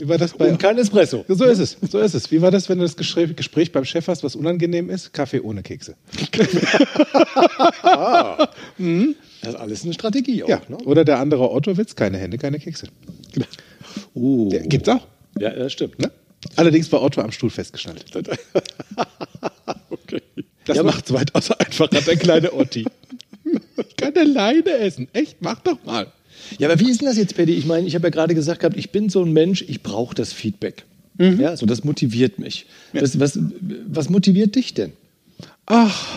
A: Wie war das bei.
B: Und kein Espresso.
A: so ist es, so ist es. Wie war das, wenn du das Gespräch, beim Chef hast, was unangenehm ist? Kaffee ohne Kekse.
B: Das ist alles eine Strategie auch.
A: Ja,
B: Ne?
A: oder der andere Otto-Witz, keine Hände, keine Kekse.
B: Uh.
A: Der gibt's auch.
B: Ja, das stimmt.
A: Ne? Allerdings war Otto am Stuhl festgeschnallt.
B: okay.
A: Das
B: Ja,
A: macht's weitaus einfacher, der kleine Otti. Ich kann alleine essen. Echt, mach doch mal.
B: Ja, aber wie ist denn das jetzt, Paddy? Ich meine, ich habe ja gerade gesagt gehabt, ich bin so ein Mensch, ich brauche das Feedback. Ja, so das motiviert mich. Was, was, was motiviert dich denn?
A: Ach,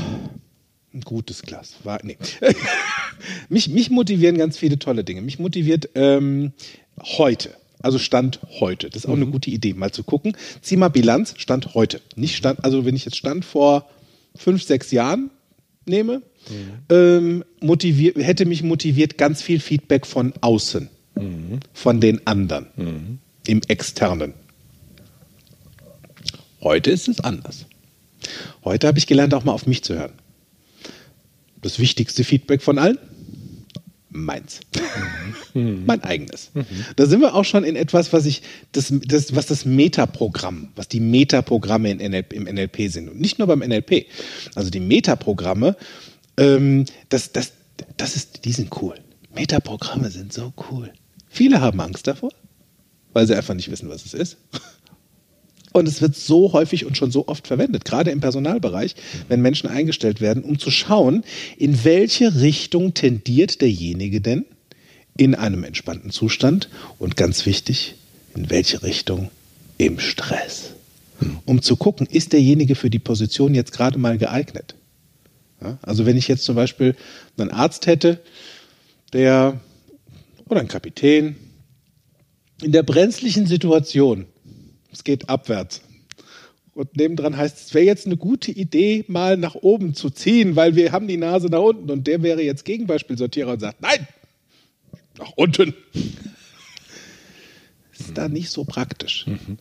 A: ein gutes Glas. War, nee. mich, mich motivieren ganz viele tolle Dinge. Mich motiviert ähm, heute, also Stand heute. Das ist auch eine gute Idee, mal zu gucken. Zieh mal Bilanz, Stand heute. Nicht Stand, also wenn ich jetzt Stand vor fünf, sechs Jahren nehme, ähm, motivier, hätte mich motiviert ganz viel Feedback von außen. von den anderen im externen. Heute ist es anders. Heute habe ich gelernt, auch mal auf mich zu hören. Das wichtigste Feedback von allen? Meins. mein eigenes. Da sind wir auch schon in etwas, was ich, das, das, was das Metaprogramm, was die Metaprogramme in NLP, im NLP sind. Und nicht nur beim NLP. Also die Metaprogramme, ähm, das, das, das ist, die sind cool. Metaprogramme sind so cool. Viele haben Angst davor, weil sie einfach nicht wissen, was es ist. Und es wird so häufig und schon so oft verwendet, gerade im Personalbereich, wenn Menschen eingestellt werden, um zu schauen, in welche Richtung tendiert derjenige denn in einem entspannten Zustand und ganz wichtig, in welche Richtung im Stress. Um zu gucken, ist derjenige für die Position jetzt gerade mal geeignet. Ja, also wenn ich jetzt zum Beispiel einen Arzt hätte, der oder einen Kapitän in der brenzlichen Situation es geht abwärts. Und nebendran heißt es, wäre jetzt eine gute Idee, mal nach oben zu ziehen, weil wir haben die Nase nach unten. Und der wäre jetzt Gegenbeispielsortierer und sagt, nein, nach unten. Ist da nicht so praktisch.
B: Mhm.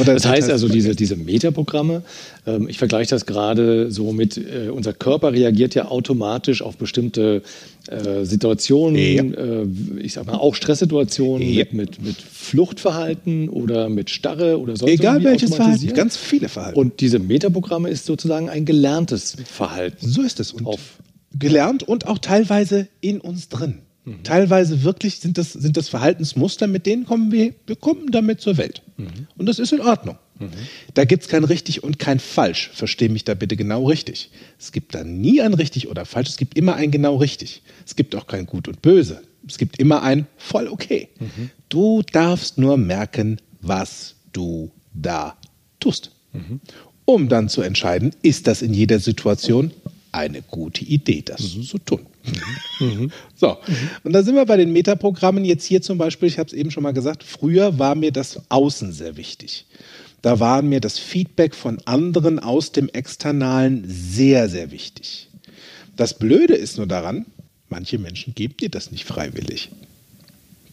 B: Oder das heißt also, diese, diese Metaprogramme, ähm, ich vergleiche das gerade so mit, äh, unser Körper reagiert ja automatisch auf bestimmte äh, Situationen, ja. äh, ich sag mal auch Stresssituationen ja. mit, mit, mit, Fluchtverhalten oder mit Starre oder sonst
A: Egal welches Verhalten, ganz viele Verhalten.
B: Und diese Metaprogramme ist sozusagen ein gelerntes Verhalten.
A: So ist es. Und gelernt und auch teilweise in uns drin. Mhm. Teilweise wirklich sind das, sind das Verhaltensmuster, mit denen kommen wir, wir kommen damit zur Welt. Mhm. Und das ist in Ordnung. Mhm. Da gibt es kein richtig und kein falsch. Verstehe mich da bitte genau richtig. Es gibt da nie ein richtig oder falsch. Es gibt immer ein genau richtig. Es gibt auch kein gut und böse. Es gibt immer ein voll okay. Mhm. Du darfst nur merken, was du da tust. Mhm. Um dann zu entscheiden, ist das in jeder Situation eine gute Idee, das mhm. zu tun. Mhm. So, und da sind wir bei den Metaprogrammen. Jetzt hier zum Beispiel, ich habe es eben schon mal gesagt, früher war mir das Außen sehr wichtig. Da war mir das Feedback von anderen aus dem Externalen sehr, sehr wichtig. Das Blöde ist nur daran, manche Menschen geben dir das nicht freiwillig.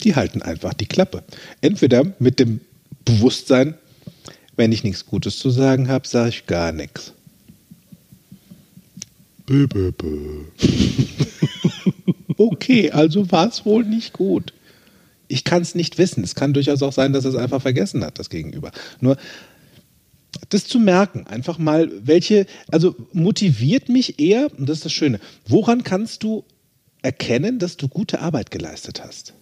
A: Die halten einfach die Klappe. Entweder mit dem Bewusstsein, wenn ich nichts Gutes zu sagen habe, sage ich gar nichts. Bö, bö, bö. okay, also war es wohl nicht gut. Ich kann es nicht wissen. Es kann durchaus auch sein, dass es einfach vergessen hat, das Gegenüber. Nur das zu merken, einfach mal, welche, also motiviert mich eher, und das ist das Schöne, woran kannst du erkennen, dass du gute Arbeit geleistet hast?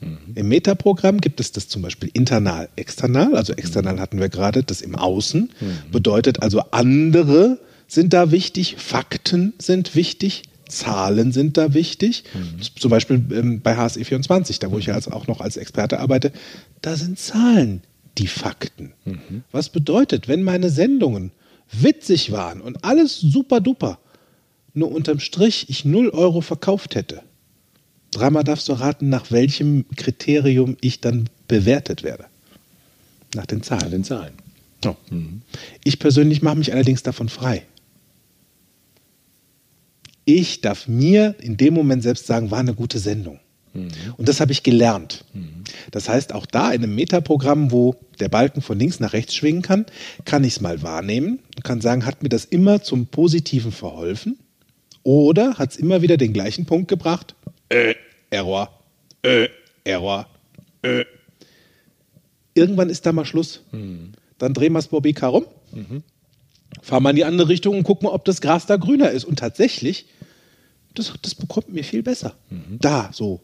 A: Mhm. Im Metaprogramm gibt es das zum Beispiel internal, external. Also external hatten wir gerade, das im Außen. Mhm. Bedeutet also andere sind da wichtig, Fakten sind wichtig, Zahlen sind da wichtig. Mhm. Zum Beispiel ähm, bei HSE 24, da wo ich ja als, auch noch als Experte arbeite, da sind Zahlen die Fakten. Mhm. Was bedeutet, wenn meine Sendungen witzig waren und alles super duper, nur unterm Strich ich 0 Euro verkauft hätte? Dreimal darfst du raten, nach welchem Kriterium ich dann bewertet werde. Nach den Zahlen. Nach
B: den Zahlen.
A: Oh. Mhm. Ich persönlich mache mich allerdings davon frei. Ich darf mir in dem Moment selbst sagen, war eine gute Sendung. Mhm. Und das habe ich gelernt. Mhm. Das heißt, auch da in einem Metaprogramm, wo der Balken von links nach rechts schwingen kann, kann ich es mal wahrnehmen und kann sagen, hat mir das immer zum Positiven verholfen? Oder hat es immer wieder den gleichen Punkt gebracht? Äh, Error, äh, Error, äh. Irgendwann ist da mal Schluss. Mhm. Dann drehen wir das Bobby rum mhm fahr mal in die andere Richtung und guck mal, ob das Gras da grüner ist. Und tatsächlich, das, das bekommt mir viel besser. Mhm. Da so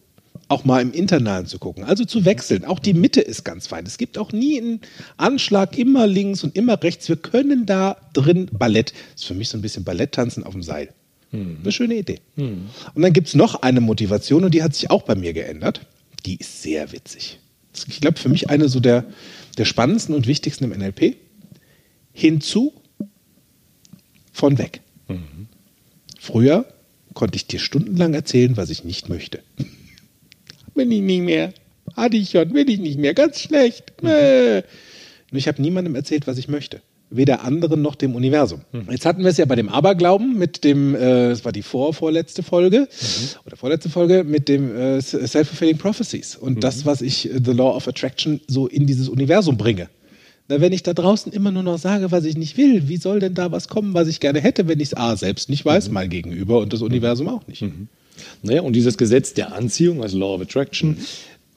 A: auch mal im Internalen zu gucken. Also zu wechseln. Auch die Mitte ist ganz fein. Es gibt auch nie einen Anschlag immer links und immer rechts. Wir können da drin Ballett. Das ist für mich so ein bisschen Balletttanzen auf dem Seil. Mhm. Eine schöne Idee. Mhm. Und dann gibt es noch eine Motivation und die hat sich auch bei mir geändert. Die ist sehr witzig. Ich glaube, für mich eine so der, der spannendsten und wichtigsten im NLP. Hinzu von weg. Mhm. Früher konnte ich dir stundenlang erzählen, was ich nicht möchte. Will ich nicht mehr. Hatte ich schon, will ich nicht mehr. Ganz schlecht. Mhm. Äh. Nur ich habe niemandem erzählt, was ich möchte. weder anderen noch dem Universum. Jetzt hatten wir es ja bei dem Aberglauben mit dem, äh, das war die vor vorletzte Folge oder vorletzte Folge mit dem äh, Self-fulfilling Prophecies und das, was ich äh, The Law of Attraction so in dieses Universum bringe. Na, wenn ich da draußen immer nur noch sage, was ich nicht will, wie soll denn da was kommen, was ich gerne hätte, wenn ich es A selbst nicht weiß, mein Gegenüber und das Universum auch nicht.
B: Naja, und dieses Gesetz der Anziehung, also Law of Attraction,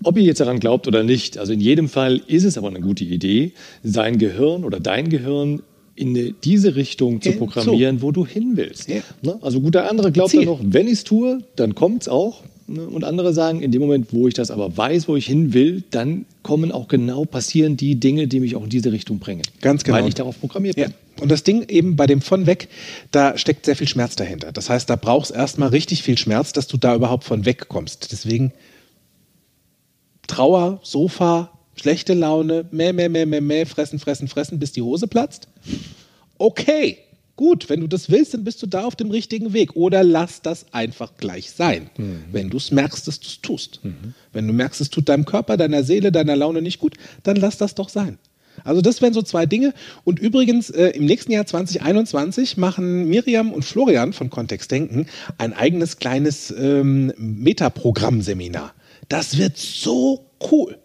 B: ob ihr jetzt daran glaubt oder nicht, also in jedem Fall ist es aber eine gute Idee, sein Gehirn oder dein Gehirn in diese Richtung zu programmieren, wo du hin willst.
A: Ja.
B: Ne? Also gut, der andere glaubt
A: Ziel.
B: dann noch, wenn ich es tue, dann kommt es auch. Ne? Und andere sagen, in dem Moment, wo ich das aber weiß, wo ich hin will, dann kommen auch genau, passieren die Dinge, die mich auch in diese Richtung bringen.
A: Ganz genau.
B: Weil ich darauf programmiert
A: Ja.
B: bin.
A: Und das Ding eben bei dem von weg, da steckt sehr viel Schmerz dahinter. Das heißt, da brauchst erstmal richtig viel Schmerz, dass du da überhaupt von wegkommst. Deswegen Trauer, Sofa, schlechte Laune, mäh, mäh, mäh, mäh, mäh, fressen, fressen, fressen, bis die Hose platzt. Okay, gut, wenn du das willst, dann bist du da auf dem richtigen Weg. Oder lass das einfach gleich sein, wenn du es merkst, dass du es tust. Wenn du merkst, es tut deinem Körper, deiner Seele, deiner Laune nicht gut, dann lass das doch sein. Also das wären so zwei Dinge. Und übrigens, äh, im nächsten Jahr 2021 machen Miriam und Florian von Kontext Denken ein eigenes kleines ähm, Metaprogramm-Seminar. Das wird so cool.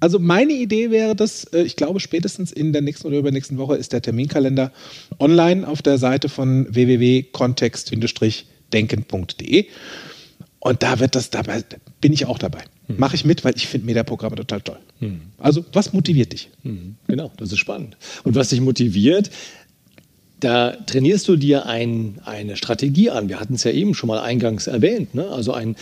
A: Also meine Idee wäre das, äh, ich glaube spätestens in der nächsten oder übernächsten Woche ist der Terminkalender online auf der Seite von www.kontext-denken.de. Und da wird das dabei, bin ich auch dabei. Mache ich mit, weil ich finde Metaprogramme total toll. Also, was motiviert dich?
B: Mhm, Genau, das ist spannend. Und was dich motiviert, da trainierst du dir ein, eine Strategie an. Wir hatten es ja eben schon mal eingangs erwähnt. Ne? Also ein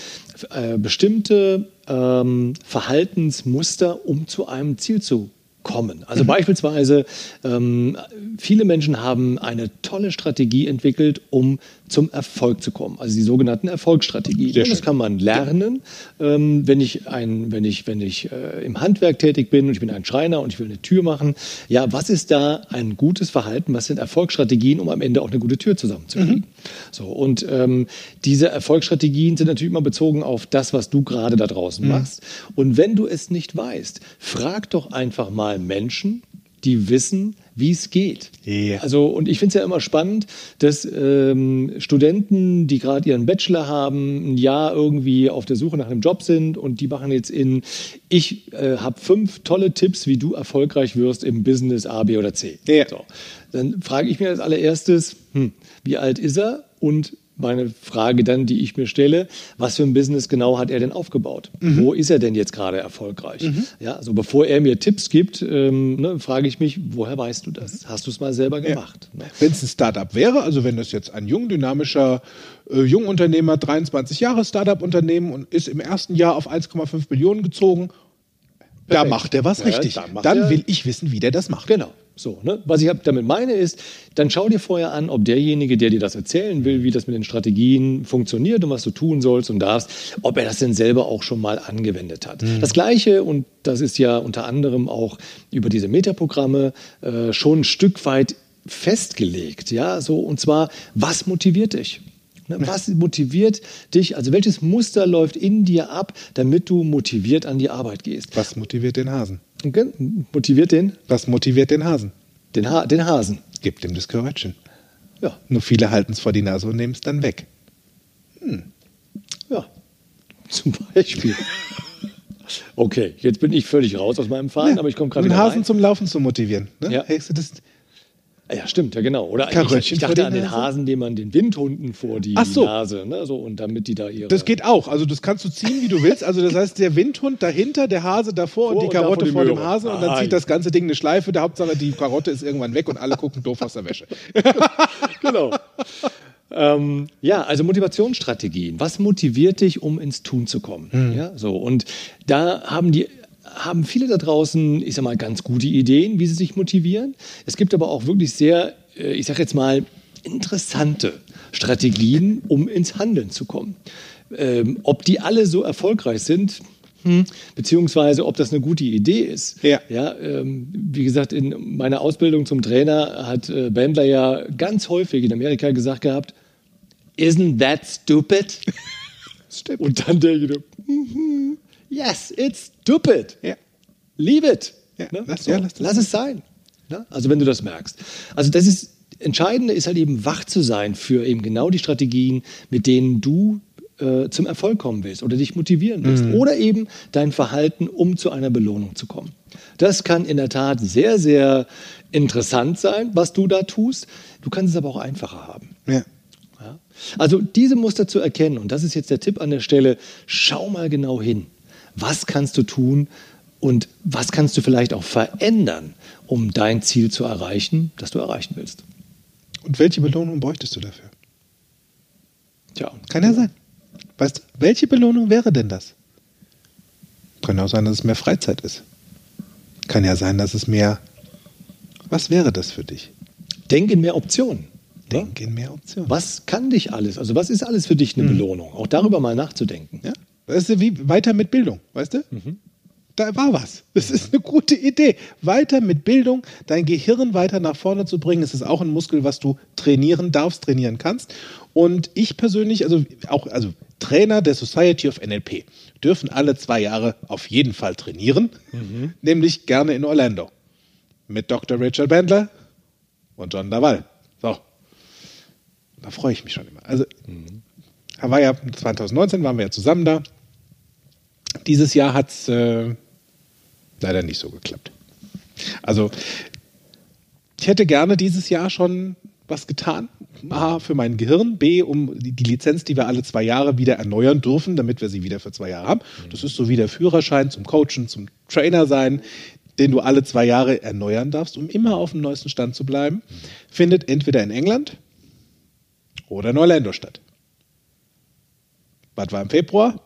B: äh, bestimmte ähm, Verhaltensmuster, um zu einem Ziel zu kommen. Also beispielsweise, ähm, viele Menschen haben eine tolle Strategie entwickelt, um zum Erfolg zu kommen. Also die sogenannten Erfolgsstrategien.
A: Sehr
B: das
A: schön.
B: kann man lernen, ähm, wenn ich, ein, wenn ich, wenn ich äh, im Handwerk tätig bin und ich bin ein Schreiner und ich will eine Tür machen. Ja, was ist da ein gutes Verhalten? Was sind Erfolgsstrategien, um am Ende auch eine gute Tür zusammenzukriegen? So, und ähm, diese Erfolgsstrategien sind natürlich immer bezogen auf das, was du gerade da draußen machst. Und wenn du es nicht weißt, frag doch einfach mal Menschen, die wissen, wie es geht.
A: Ja.
B: Also, und ich finde es ja immer spannend, dass ähm, Studenten, die gerade ihren Bachelor haben, ein Jahr irgendwie auf der Suche nach einem Job sind und die machen jetzt in, ich äh, habe fünf tolle Tipps, wie du erfolgreich wirst im Business A, B oder C.
A: Ja.
B: So. Dann frage ich mir als allererstes, hm, wie alt ist er und meine Frage dann, die ich mir stelle, was für ein Business genau hat er denn aufgebaut? Wo ist er denn jetzt gerade erfolgreich? Ja, also bevor er mir Tipps gibt, ähm, ne, frage ich mich, woher weißt du das? Hast du es mal selber gemacht? Ne?
A: Wenn es ein Startup wäre, also wenn das jetzt ein jung, dynamischer äh, Jungunternehmer, 23 Jahre Startup-Unternehmen und ist im ersten Jahr auf 1,5 Millionen gezogen, da
B: Perfekt.
A: macht er was
B: Ja,
A: richtig.
B: dann
A: Dann will ich wissen, wie der das macht.
B: Genau. So, ne? Was ich damit meine ist, dann schau dir vorher an, ob derjenige, der dir das erzählen will, wie das mit den Strategien funktioniert und was du tun sollst und darfst, ob er das denn selber auch schon mal angewendet hat. Das Gleiche, und das ist ja unter anderem auch über diese Metaprogramme äh, schon ein Stück weit festgelegt. Ja, so, und zwar, was motiviert dich? Ne, Was motiviert dich? Also welches Muster läuft in dir ab, damit du motiviert an die Arbeit gehst?
A: Was motiviert den Hasen?
B: Okay? Motiviert den?
A: Was motiviert den Hasen?
B: Den, ha den Hasen.
A: Gib dem das Körötchen.
B: Ja,
A: Nur viele halten es vor die Nase und nehmen es dann weg.
B: ja. Zum Beispiel. Okay, jetzt bin ich völlig raus aus meinem Faden, aber ich komme gerade
A: Den
B: wieder
A: Hasen
B: rein.
A: zum Laufen zu motivieren. Ne?
B: Ja.
A: Du das,
B: Ja, stimmt, ja genau. Oder ich, ich dachte an den? Hasen, den man den Windhunden vor die
A: Ach so.
B: Nase, ne, so und damit die da ihre.
A: das geht auch. Also das kannst du ziehen, wie du willst. Also das heißt, der Windhund dahinter, der Hase davor und
B: Vor
A: die
B: und
A: Karotte vor dem. Hasen und dann
B: Ah,
A: zieht
B: ja.
A: das ganze Ding eine Schleife. Der Hauptsache, die Karotte ist irgendwann weg und alle gucken doof aus der Wäsche.
B: genau. ähm, ja, also Motivationsstrategien. Was motiviert dich, um ins Tun zu kommen?
A: Hm.
B: Ja, so und da haben die haben viele da draußen, ich sag mal, ganz gute Ideen, wie sie sich motivieren. Es gibt aber auch wirklich sehr, äh, ich sag jetzt mal, interessante Strategien, um ins Handeln zu kommen. Ähm, ob die alle so erfolgreich sind, hm, beziehungsweise ob das eine gute Idee ist.
A: Ja.
B: Ja, ähm, wie gesagt, in meiner Ausbildung zum Trainer hat äh, Bandler ja ganz häufig in Amerika gesagt gehabt, Isn't that stupid?
A: Stimmt.
B: Und dann der jeder, mhm, yes, it's stupid.
A: Ja.
B: Leave it.
A: Ja,
B: Ne?
A: lass-
B: so,
A: ja, lass
B: lass es sein. Ja? Also wenn du das merkst. Also das ist Entscheidende ist halt eben wach zu sein für eben genau die Strategien, mit denen du äh, zum Erfolg kommen willst oder dich motivieren willst
A: Mhm.
B: oder eben dein Verhalten, um zu einer Belohnung zu kommen. Das kann in der Tat sehr, sehr interessant sein, was du da tust. Du kannst es aber auch einfacher haben.
A: Ja.
B: Ja? Also diese Muster zu erkennen, und das ist jetzt der Tipp an der Stelle, schau mal genau hin. Was kannst du tun und was kannst du vielleicht auch verändern, um dein Ziel zu erreichen, das du erreichen willst?
A: Und welche Belohnung bräuchtest du dafür?
B: Tja,
A: Kann ja sein. Weißt du, welche Belohnung wäre denn das? Kann auch sein, dass es mehr Freizeit ist. Kann ja sein, dass es mehr. Was wäre das für dich?
B: denk in mehr Optionen. ne?
A: Denk in mehr Optionen.
B: Was kann dich alles? Also was ist alles für dich eine Belohnung? Auch darüber mal nachzudenken.
A: Ja? Das ist wie weiter mit Bildung, weißt du? Da war was. Das ist eine gute Idee. Weiter mit Bildung, dein Gehirn weiter nach vorne zu bringen. Es ist auch ein Muskel, was du trainieren darfst, trainieren kannst. Und ich persönlich, also auch, also Trainer der Society of NLP, dürfen alle zwei Jahre auf jeden Fall trainieren, nämlich gerne in Orlando. Mit Dr. Richard Bandler und John Daval. So. Da freue ich mich schon immer. Also, war ja 2019 waren wir ja zusammen da. Dieses Jahr hat es äh, leider nicht so geklappt. Also, ich hätte gerne dieses Jahr schon was getan. A, für mein Gehirn, B, um die, Lizenz, die wir alle zwei Jahre wieder erneuern dürfen, damit wir sie wieder für zwei Jahre haben. Das ist so wie der Führerschein zum Coachen, zum Trainer sein, den du alle zwei Jahre erneuern darfst, um immer auf dem neuesten Stand zu bleiben. Findet entweder in England oder in Orlando statt. Was war im Februar?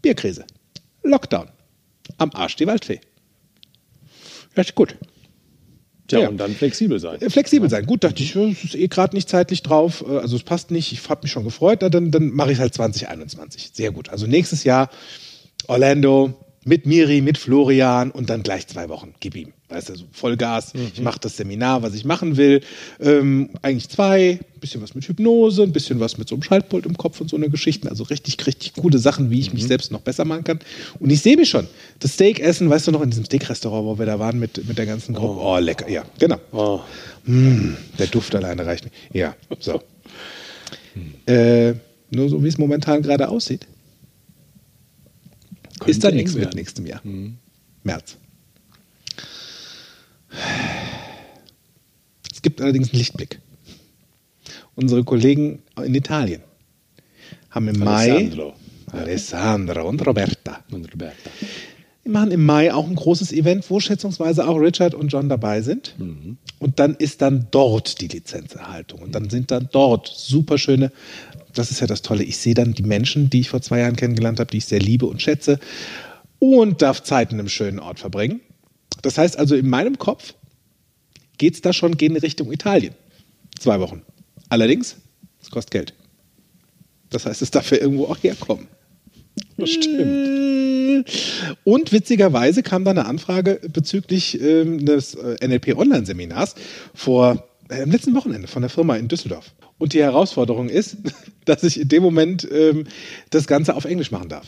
A: Bierkrise. Lockdown. Am Arsch die Waldfee. Ja, ist gut.
B: Tja,
A: Ja.
B: und dann flexibel sein.
A: Äh, Flexibel sein. Gut, dachte ich, es ist eh gerade nicht zeitlich drauf. äh, Also es passt nicht. Ich habe mich schon gefreut. Dann dann mache ich halt 2021. Sehr gut. Also nächstes Jahr Orlando mit Miri, mit Florian und dann gleich zwei Wochen. Gib ihm. Weißt du, so Vollgas. Ich mache das Seminar, was ich machen will. Ähm, eigentlich zwei. Bisschen was mit Hypnose, ein bisschen was mit so einem Schaltpult im Kopf und so eine Geschichten. Also richtig, richtig coole Sachen, wie ich mich selbst noch besser machen kann. Und ich sehe mich schon. Das Steak essen, weißt du noch, in diesem Steak-Restaurant, wo wir da waren mit, mit der ganzen Gruppe. Oh, lecker. Ja, genau.
B: Oh.
A: Mm, der Duft alleine reicht nicht. Ja, so. Äh, nur so wie es momentan gerade aussieht, ist da nichts mit nächstem Jahr. März. Es gibt allerdings einen Lichtblick. Unsere Kollegen in Italien haben im
B: Alessandro.
A: Mai Alessandro und Roberta
B: Und Roberta.
A: Die machen im Mai auch ein großes Event, wo schätzungsweise auch Richard und John dabei sind. Und dann ist dann dort die Lizenzerhaltung. Und dann sind dann dort super schöne, das ist ja das Tolle, ich sehe dann die Menschen, die ich vor zwei Jahren kennengelernt habe, die ich sehr liebe und schätze und darf Zeit in einem schönen Ort verbringen. Das heißt also, in meinem Kopf geht es da schon gehen in Richtung Italien. Zwei Wochen. Allerdings, es kostet Geld. Das heißt, es darf ja irgendwo auch herkommen.
B: Das stimmt.
A: Und witzigerweise kam dann eine Anfrage bezüglich ähm, des äh, NLP Online-Seminars vor äh, am letzten Wochenende von der Firma in Düsseldorf. Und die Herausforderung ist, dass ich in dem Moment ähm, das Ganze auf Englisch machen darf.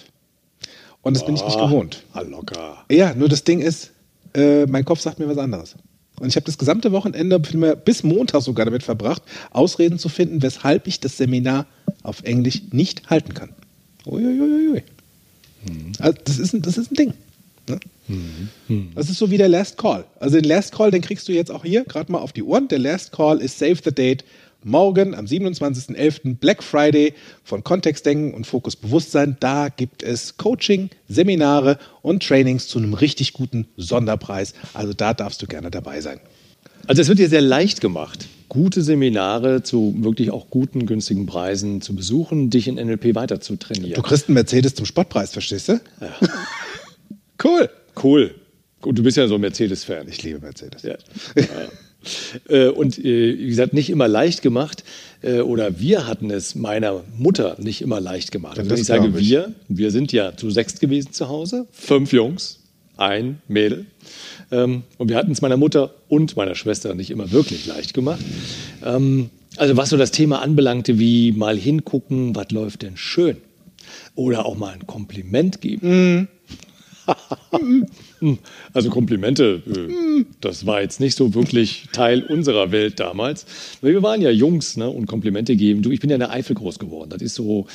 A: Und das bin ich nicht
B: Ah,
A: gewohnt.
B: ah, locker.
A: Ja, nur das Ding ist, äh, mein Kopf sagt mir was anderes. Und ich habe das gesamte Wochenende bis Montag sogar damit verbracht, Ausreden zu finden, weshalb ich das Seminar auf Englisch nicht halten kann. Uiuiuiui. Also das, ist ein, das ist ein Ding. Ne? Das ist so wie der Last Call. Also den Last Call, den kriegst du jetzt auch hier gerade mal auf die Ohren. Der Last Call ist Save the Date. Morgen am 27.11. Black Friday von Kontextdenken und Fokus Bewusstsein. Da gibt es Coaching, Seminare und Trainings zu einem richtig guten Sonderpreis. Also da darfst du gerne dabei sein.
B: Also es wird dir sehr leicht gemacht, gute Seminare zu wirklich auch guten, günstigen Preisen zu besuchen, dich in NLP weiter zu trainieren.
A: Du kriegst einen Mercedes zum Spottpreis, verstehst du? cool.
B: Cool. Gut, du bist ja so ein Mercedes-Fan.
A: Ich liebe Mercedes.
B: Ja. Ja. Äh, Und äh, wie gesagt, nicht immer leicht gemacht. Äh, Oder wir hatten es meiner Mutter nicht immer leicht gemacht.
A: Ja,
B: Wenn ich sage
A: ich.
B: wir, wir sind ja zu sechst gewesen zu Hause, fünf Jungs, ein Mädel. Ähm, Und wir hatten es meiner Mutter und meiner Schwester nicht immer wirklich leicht gemacht. Ähm, Also was so das Thema anbelangte, wie mal hingucken, was läuft denn schön? Oder auch mal ein Kompliment geben. Also Komplimente, äh, das war jetzt nicht so wirklich Teil unserer Welt damals. Wir waren ja Jungs ne, und Komplimente geben. Du, ich bin ja in der Eifel groß geworden. Das ist so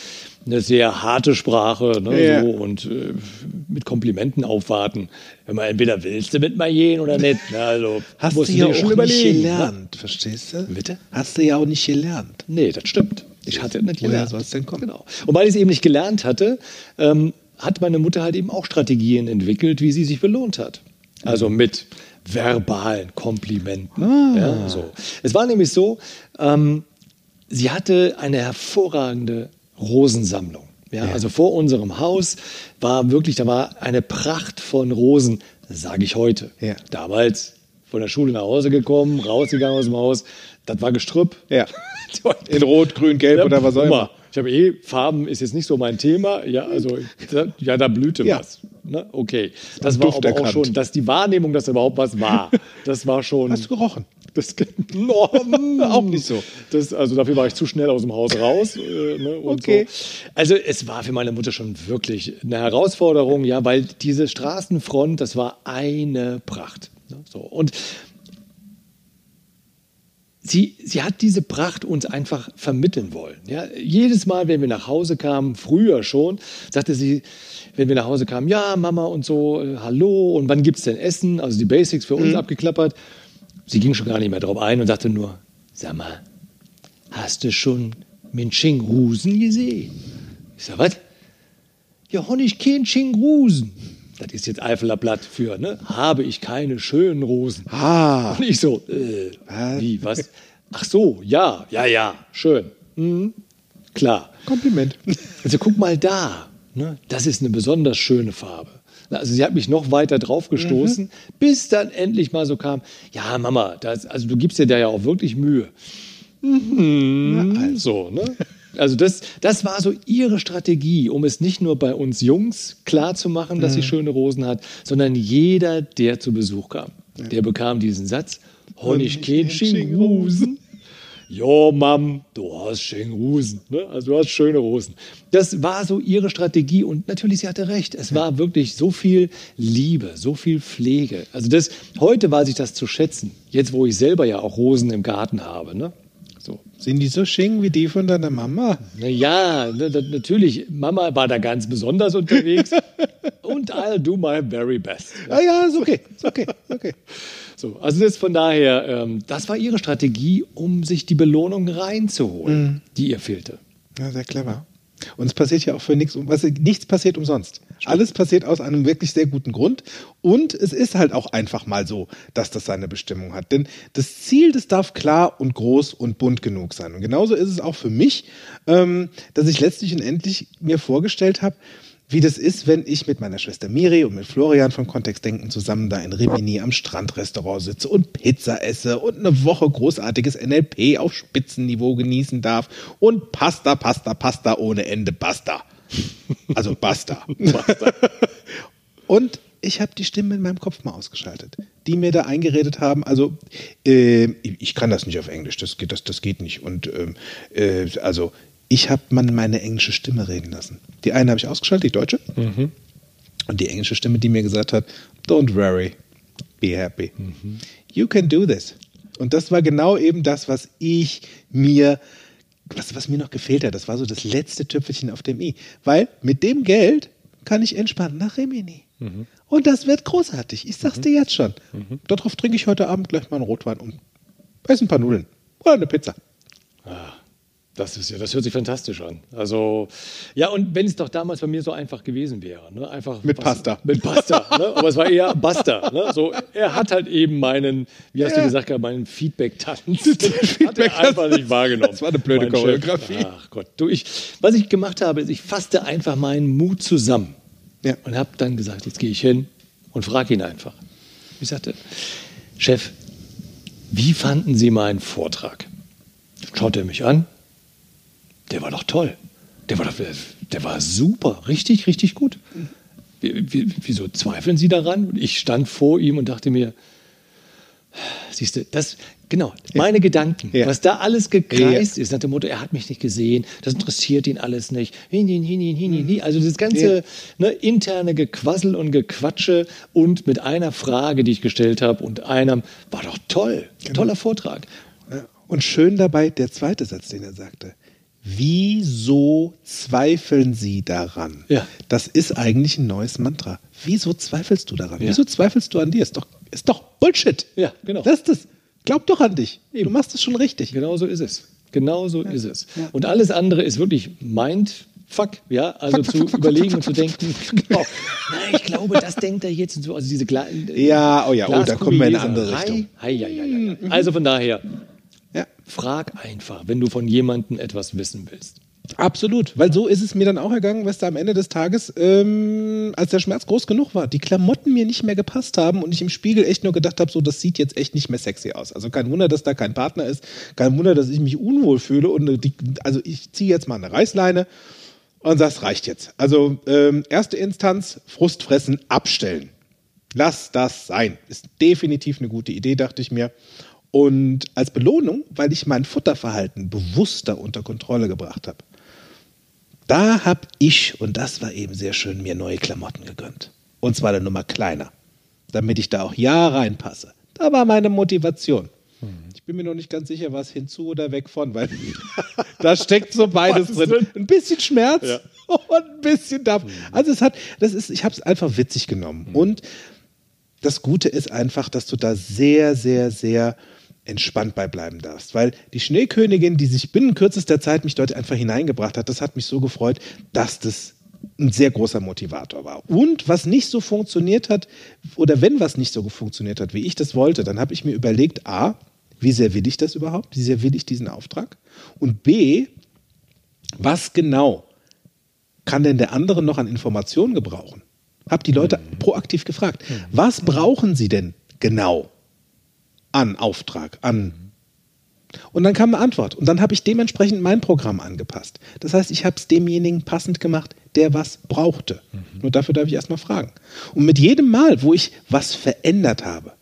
B: eine sehr harte Sprache ne,
A: Ja.
B: so, und äh, mit Komplimenten aufwarten. Wenn man entweder willst du mit mal gehen oder nicht. Ne, also,
A: Hast du ja auch
B: schon
A: nicht
B: ne?
A: gelernt, verstehst du?
B: Bitte?
A: Hast du ja auch nicht gelernt.
B: Nee, das stimmt. Ich hatte nicht
A: Woher
B: gelernt.
A: soll es denn kommen?
B: Genau. Und weil ich es eben nicht gelernt hatte, ähm, hat meine Mutter halt eben auch Strategien entwickelt, wie sie sich belohnt hat. Also mit verbalen Komplimenten. Ja, so. Es war nämlich so, ähm, sie hatte eine hervorragende Rosensammlung. Ja, Also vor unserem Haus war wirklich, da war eine Pracht von Rosen, sage ich heute.
A: Ja.
B: Damals von der Schule nach Hause gekommen, rausgegangen aus dem Haus, das war Gestrüpp.
A: Ja. In Rot, Grün, Gelb oder was auch immer.
B: Ich habe eh, Farben ist jetzt nicht so mein Thema. Ja, also, da, ja, da blühte
A: Ja.
B: was. Ne? Okay. Das
A: Am
B: war
A: Duft
B: aber auch schon, dass die Wahrnehmung, dass da überhaupt was war, das war schon.
A: Hast du gerochen?
B: Das, no,
A: Auch nicht so.
B: Das, also dafür war ich zu schnell aus dem Haus raus. Äh, ne,
A: Okay.
B: So. Also es war für meine Mutter schon wirklich eine Herausforderung, ja, weil diese Straßenfront, das war eine Pracht. Ne, so. Und sie, sie hat diese Pracht uns einfach vermitteln wollen. Ja, jedes Mal, wenn wir nach Hause kamen, früher schon, sagte sie, wenn wir nach Hause kamen, ja, Mama und so, hallo, und wann gibt's denn Essen? Also die Basics für uns abgeklappert. Sie ging schon gar nicht mehr drauf ein und sagte nur, sag mal, hast du schon Minching-Rusen gesehen? Ich sag, was? Ja, Honig, kein Chingrusen. Das ist jetzt Eifeler Blatt für, ne? Habe ich keine schönen Rosen.
A: Ah.
B: Und ich so, äh,
A: Was?
B: wie, was? Ach so, ja, ja, ja, schön. Mhm. Klar.
A: Kompliment.
B: Also guck mal da, ne? das ist eine besonders schöne Farbe. Also sie hat mich noch weiter drauf gestoßen,
A: Mhm.
B: bis dann endlich mal so kam, ja Mama, das, also du gibst dir da ja auch wirklich Mühe. Mhm. So, ne? Also das, das war so ihre Strategie, um es nicht nur bei uns Jungs klar zu machen, dass sie schöne Rosen hat, sondern jeder, der zu Besuch kam, der bekam diesen Satz, Honig Kätchen Rosen. Jo, Mam, du hast schöne Rosen. Ne? Also du hast schöne Rosen. Das war so ihre Strategie und natürlich, sie hatte recht. Es war wirklich so viel Liebe, so viel Pflege. Also das, heute weiß ich das zu schätzen. Jetzt, wo ich selber ja auch Rosen im Garten habe. Ne? So.
A: Sind die so schön wie die von deiner Mama?
B: Naja, natürlich, Mama war da ganz besonders unterwegs. und I'll do my very best.
A: Ah ja, ist okay. Ist okay. okay.
B: So, also das von daher, ähm, das war ihre Strategie, um sich die Belohnung reinzuholen, die ihr fehlte.
A: Ja, sehr clever. Und es passiert ja auch für nichts, was, nichts passiert umsonst. Alles passiert aus einem wirklich sehr guten Grund. Und es ist halt auch einfach mal so, dass das seine Bestimmung hat. Denn das Ziel, das darf klar und groß und bunt genug sein. Und genauso ist es auch für mich, ähm, dass ich letztlich und endlich mir vorgestellt habe, wie das ist, wenn ich mit meiner Schwester Miri und mit Florian von Kontextdenken zusammen da in Rimini am Strandrestaurant sitze und Pizza esse und eine Woche großartiges NLP auf Spitzenniveau genießen darf und Pasta, Pasta, Pasta ohne Ende, basta. Also basta. und ich habe die Stimmen in meinem Kopf mal ausgeschaltet, die mir da eingeredet haben. Also äh, ich kann das nicht auf Englisch, das geht, das, das geht nicht. Und ähm, äh, also ich habe mal meine englische Stimme reden lassen. Die eine habe ich ausgeschaltet, die deutsche. Und die englische Stimme, die mir gesagt hat, don't worry, be happy. You can do this. Und das war genau eben das, was ich mir, was, was mir noch gefehlt hat. Das war so das letzte Tüpfelchen auf dem i. Weil mit dem Geld kann ich entspannt nach Rimini. Und das wird großartig. Ich sag's dir jetzt schon. Darauf trinke ich heute Abend gleich mal einen Rotwein und esse ein paar Nudeln. Oder eine Pizza.
B: Das ist ja, das hört sich fantastisch an. Also, ja, und wenn es doch damals bei mir so einfach gewesen wäre, ne? einfach
A: Mit
B: was-
A: Pasta.
B: Mit Pasta, ne? aber es war eher Basta. Ne? So, er hat halt eben meinen, wie hast du
A: Ja.
B: gesagt, gehabt, meinen Feedback-Tanz. hat er einfach nicht wahrgenommen.
A: Das war eine blöde
B: Mein Chef.
A: Choreografie.
B: Ach Gott, du, ich, was ich gemacht habe, ist, ich fasste einfach meinen Mut zusammen
A: Ja.
B: und habe dann gesagt, jetzt gehe ich hin und frage ihn einfach. Ich sagte, Chef, wie fanden Sie meinen Vortrag? Schaut er mich an. Der war doch toll. Der war doch, der war super, richtig, richtig gut. Wie, wie, wieso zweifeln Sie daran? Und ich stand vor ihm und dachte mir, Siehst du, das, genau, meine Gedanken,
A: Ja.
B: was da alles gekreist ist, nach dem Motto, er hat mich nicht gesehen, das interessiert ihn alles nicht, hin, hin, hin, hin, hin, hin, hin. also das ganze
A: Ja.
B: ne, interne Gequassel und Gequatsche und mit einer Frage, die ich gestellt habe und einem, war doch toll,
A: Genau.
B: toller Vortrag.
A: Ja. Und schön dabei der zweite Satz, den er sagte. Wieso zweifeln Sie daran?
B: Ja.
A: Das ist eigentlich ein neues Mantra. Wieso zweifelst du daran?
B: Ja.
A: Wieso zweifelst du an dir? Ist doch, ist doch Bullshit.
B: Ja, genau.
A: Das ist das. Glaub doch an dich. Du machst es schon richtig.
B: Genau so ist es. Genau so ist es. Und alles andere ist wirklich Mindfuck, ja, also
A: Fuck, fuck,
B: zu
A: fuck, fuck,
B: überlegen
A: fuck,
B: und zu
A: fuck,
B: denken, genau, nein, ich glaube, das denkt er jetzt und so, also diese kleinen.
A: Ja, oh ja, oh, da kommen wir in eine andere Richtung.
B: Hei, hei, hei, hei. Also von daher,
A: Ja.
B: Frag einfach, wenn du von jemandem etwas wissen willst.
A: Absolut, weil so ist es mir dann auch ergangen, weißt du, am Ende des Tages, ähm, als der Schmerz groß genug war, die Klamotten mir nicht mehr gepasst haben und ich im Spiegel echt nur gedacht habe, so, das sieht jetzt echt nicht mehr sexy aus. Also kein Wunder, dass da kein Partner ist, kein Wunder, dass ich mich unwohl fühle und äh, die, also ich ziehe jetzt mal eine Reißleine und das reicht jetzt. Also ähm, erste Instanz, Frust fressen, abstellen. Lass das sein. Ist definitiv eine gute Idee, dachte ich mir. Und als Belohnung, weil ich mein Futterverhalten bewusster unter Kontrolle gebracht habe, da habe ich, und das war eben sehr schön, mir neue Klamotten gegönnt. Und zwar eine Nummer kleiner, damit ich da auch ja reinpasse. Da war meine Motivation. Ich bin mir noch nicht ganz sicher, was hinzu oder weg von, weil da steckt so beides drin.
B: drin?
A: Ein bisschen Schmerz
B: Ja.
A: und ein bisschen Dampf. Also es hat, das ist, ich habe es einfach witzig genommen. Und das Gute ist einfach, dass du da sehr, sehr, sehr entspannt bei bleiben darfst. Weil die Schneekönigin, die sich binnen kürzester Zeit mich dort einfach hineingebracht hat, das hat mich so gefreut, dass das ein sehr großer Motivator war. Und was nicht so funktioniert hat, oder wenn was nicht so funktioniert hat, wie ich das wollte, dann habe ich mir überlegt, a, wie sehr will ich das überhaupt? Wie sehr will ich diesen Auftrag? Und b, was genau kann denn der andere noch an Informationen gebrauchen? Hab die Leute proaktiv gefragt, was brauchen sie denn genau an Auftrag, an und dann kam eine Antwort. Und dann habe ich dementsprechend mein Programm angepasst. Das heißt, ich habe es demjenigen passend gemacht, der was brauchte. Nur dafür darf ich erstmal fragen. Und mit jedem Mal, wo ich was verändert habe,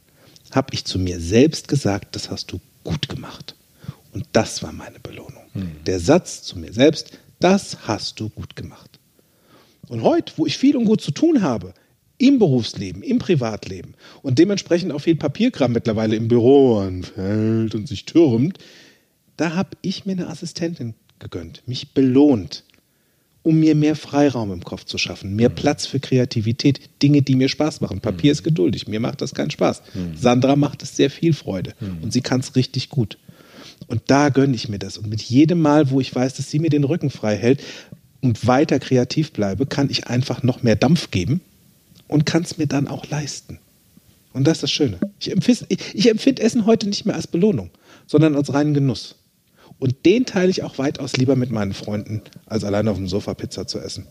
A: habe ich zu mir selbst gesagt, das hast du gut gemacht. Und das war meine Belohnung. Der Satz zu mir selbst, das hast du gut gemacht. Und heute, wo ich viel und gut zu tun habe, im Berufsleben, im Privatleben und dementsprechend auch viel Papierkram mittlerweile im Büro anfällt und sich türmt, da habe ich mir eine Assistentin gegönnt, mich belohnt, um mir mehr Freiraum im Kopf zu schaffen, mehr Platz für Kreativität, Dinge, die mir Spaß machen. Papier ist geduldig, mir macht das keinen Spaß. Sandra macht es sehr viel Freude und sie kann es richtig gut. Und da gönne ich mir das. Und mit jedem Mal, wo ich weiß, dass sie mir den Rücken frei hält und weiter kreativ bleibe, kann ich einfach noch mehr Dampf geben und kann es mir dann auch leisten. Und das ist das Schöne. Ich empfinde, ich, ich empfinde Essen heute nicht mehr als Belohnung, sondern als reinen Genuss. Und den teile ich auch weitaus lieber mit meinen Freunden, als allein auf dem Sofa Pizza zu essen.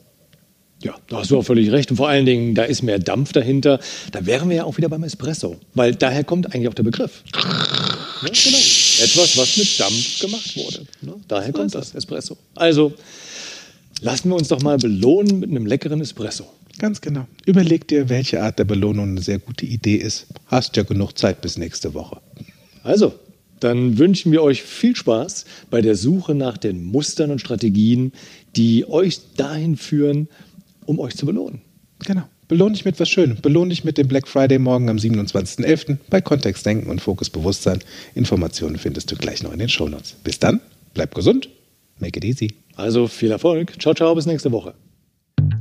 B: Ja, da hast du auch völlig recht. Und vor allen Dingen, da ist mehr Dampf dahinter. Da wären wir ja auch wieder beim Espresso. Weil daher kommt eigentlich auch der Begriff. Ja, genau. Etwas, was mit Dampf gemacht wurde. Ne? Daher kommt das Espresso. Also, lassen wir uns doch mal belohnen mit einem leckeren Espresso.
A: Ganz genau. Überleg dir, welche Art der Belohnung eine sehr gute Idee ist. Hast ja genug Zeit bis nächste Woche.
B: Also, dann wünschen wir euch viel Spaß bei der Suche nach den Mustern und Strategien, die euch dahin führen, um euch zu belohnen.
A: Genau. Belohn dich mit was Schönem. Belohn dich mit dem Black Friday morgen am 27.11. bei Kontext Denken und Fokus Bewusstsein. Informationen findest du gleich noch in den Shownotes. Bis dann, bleib gesund, make it easy.
B: Also viel Erfolg. Ciao, ciao, bis nächste Woche.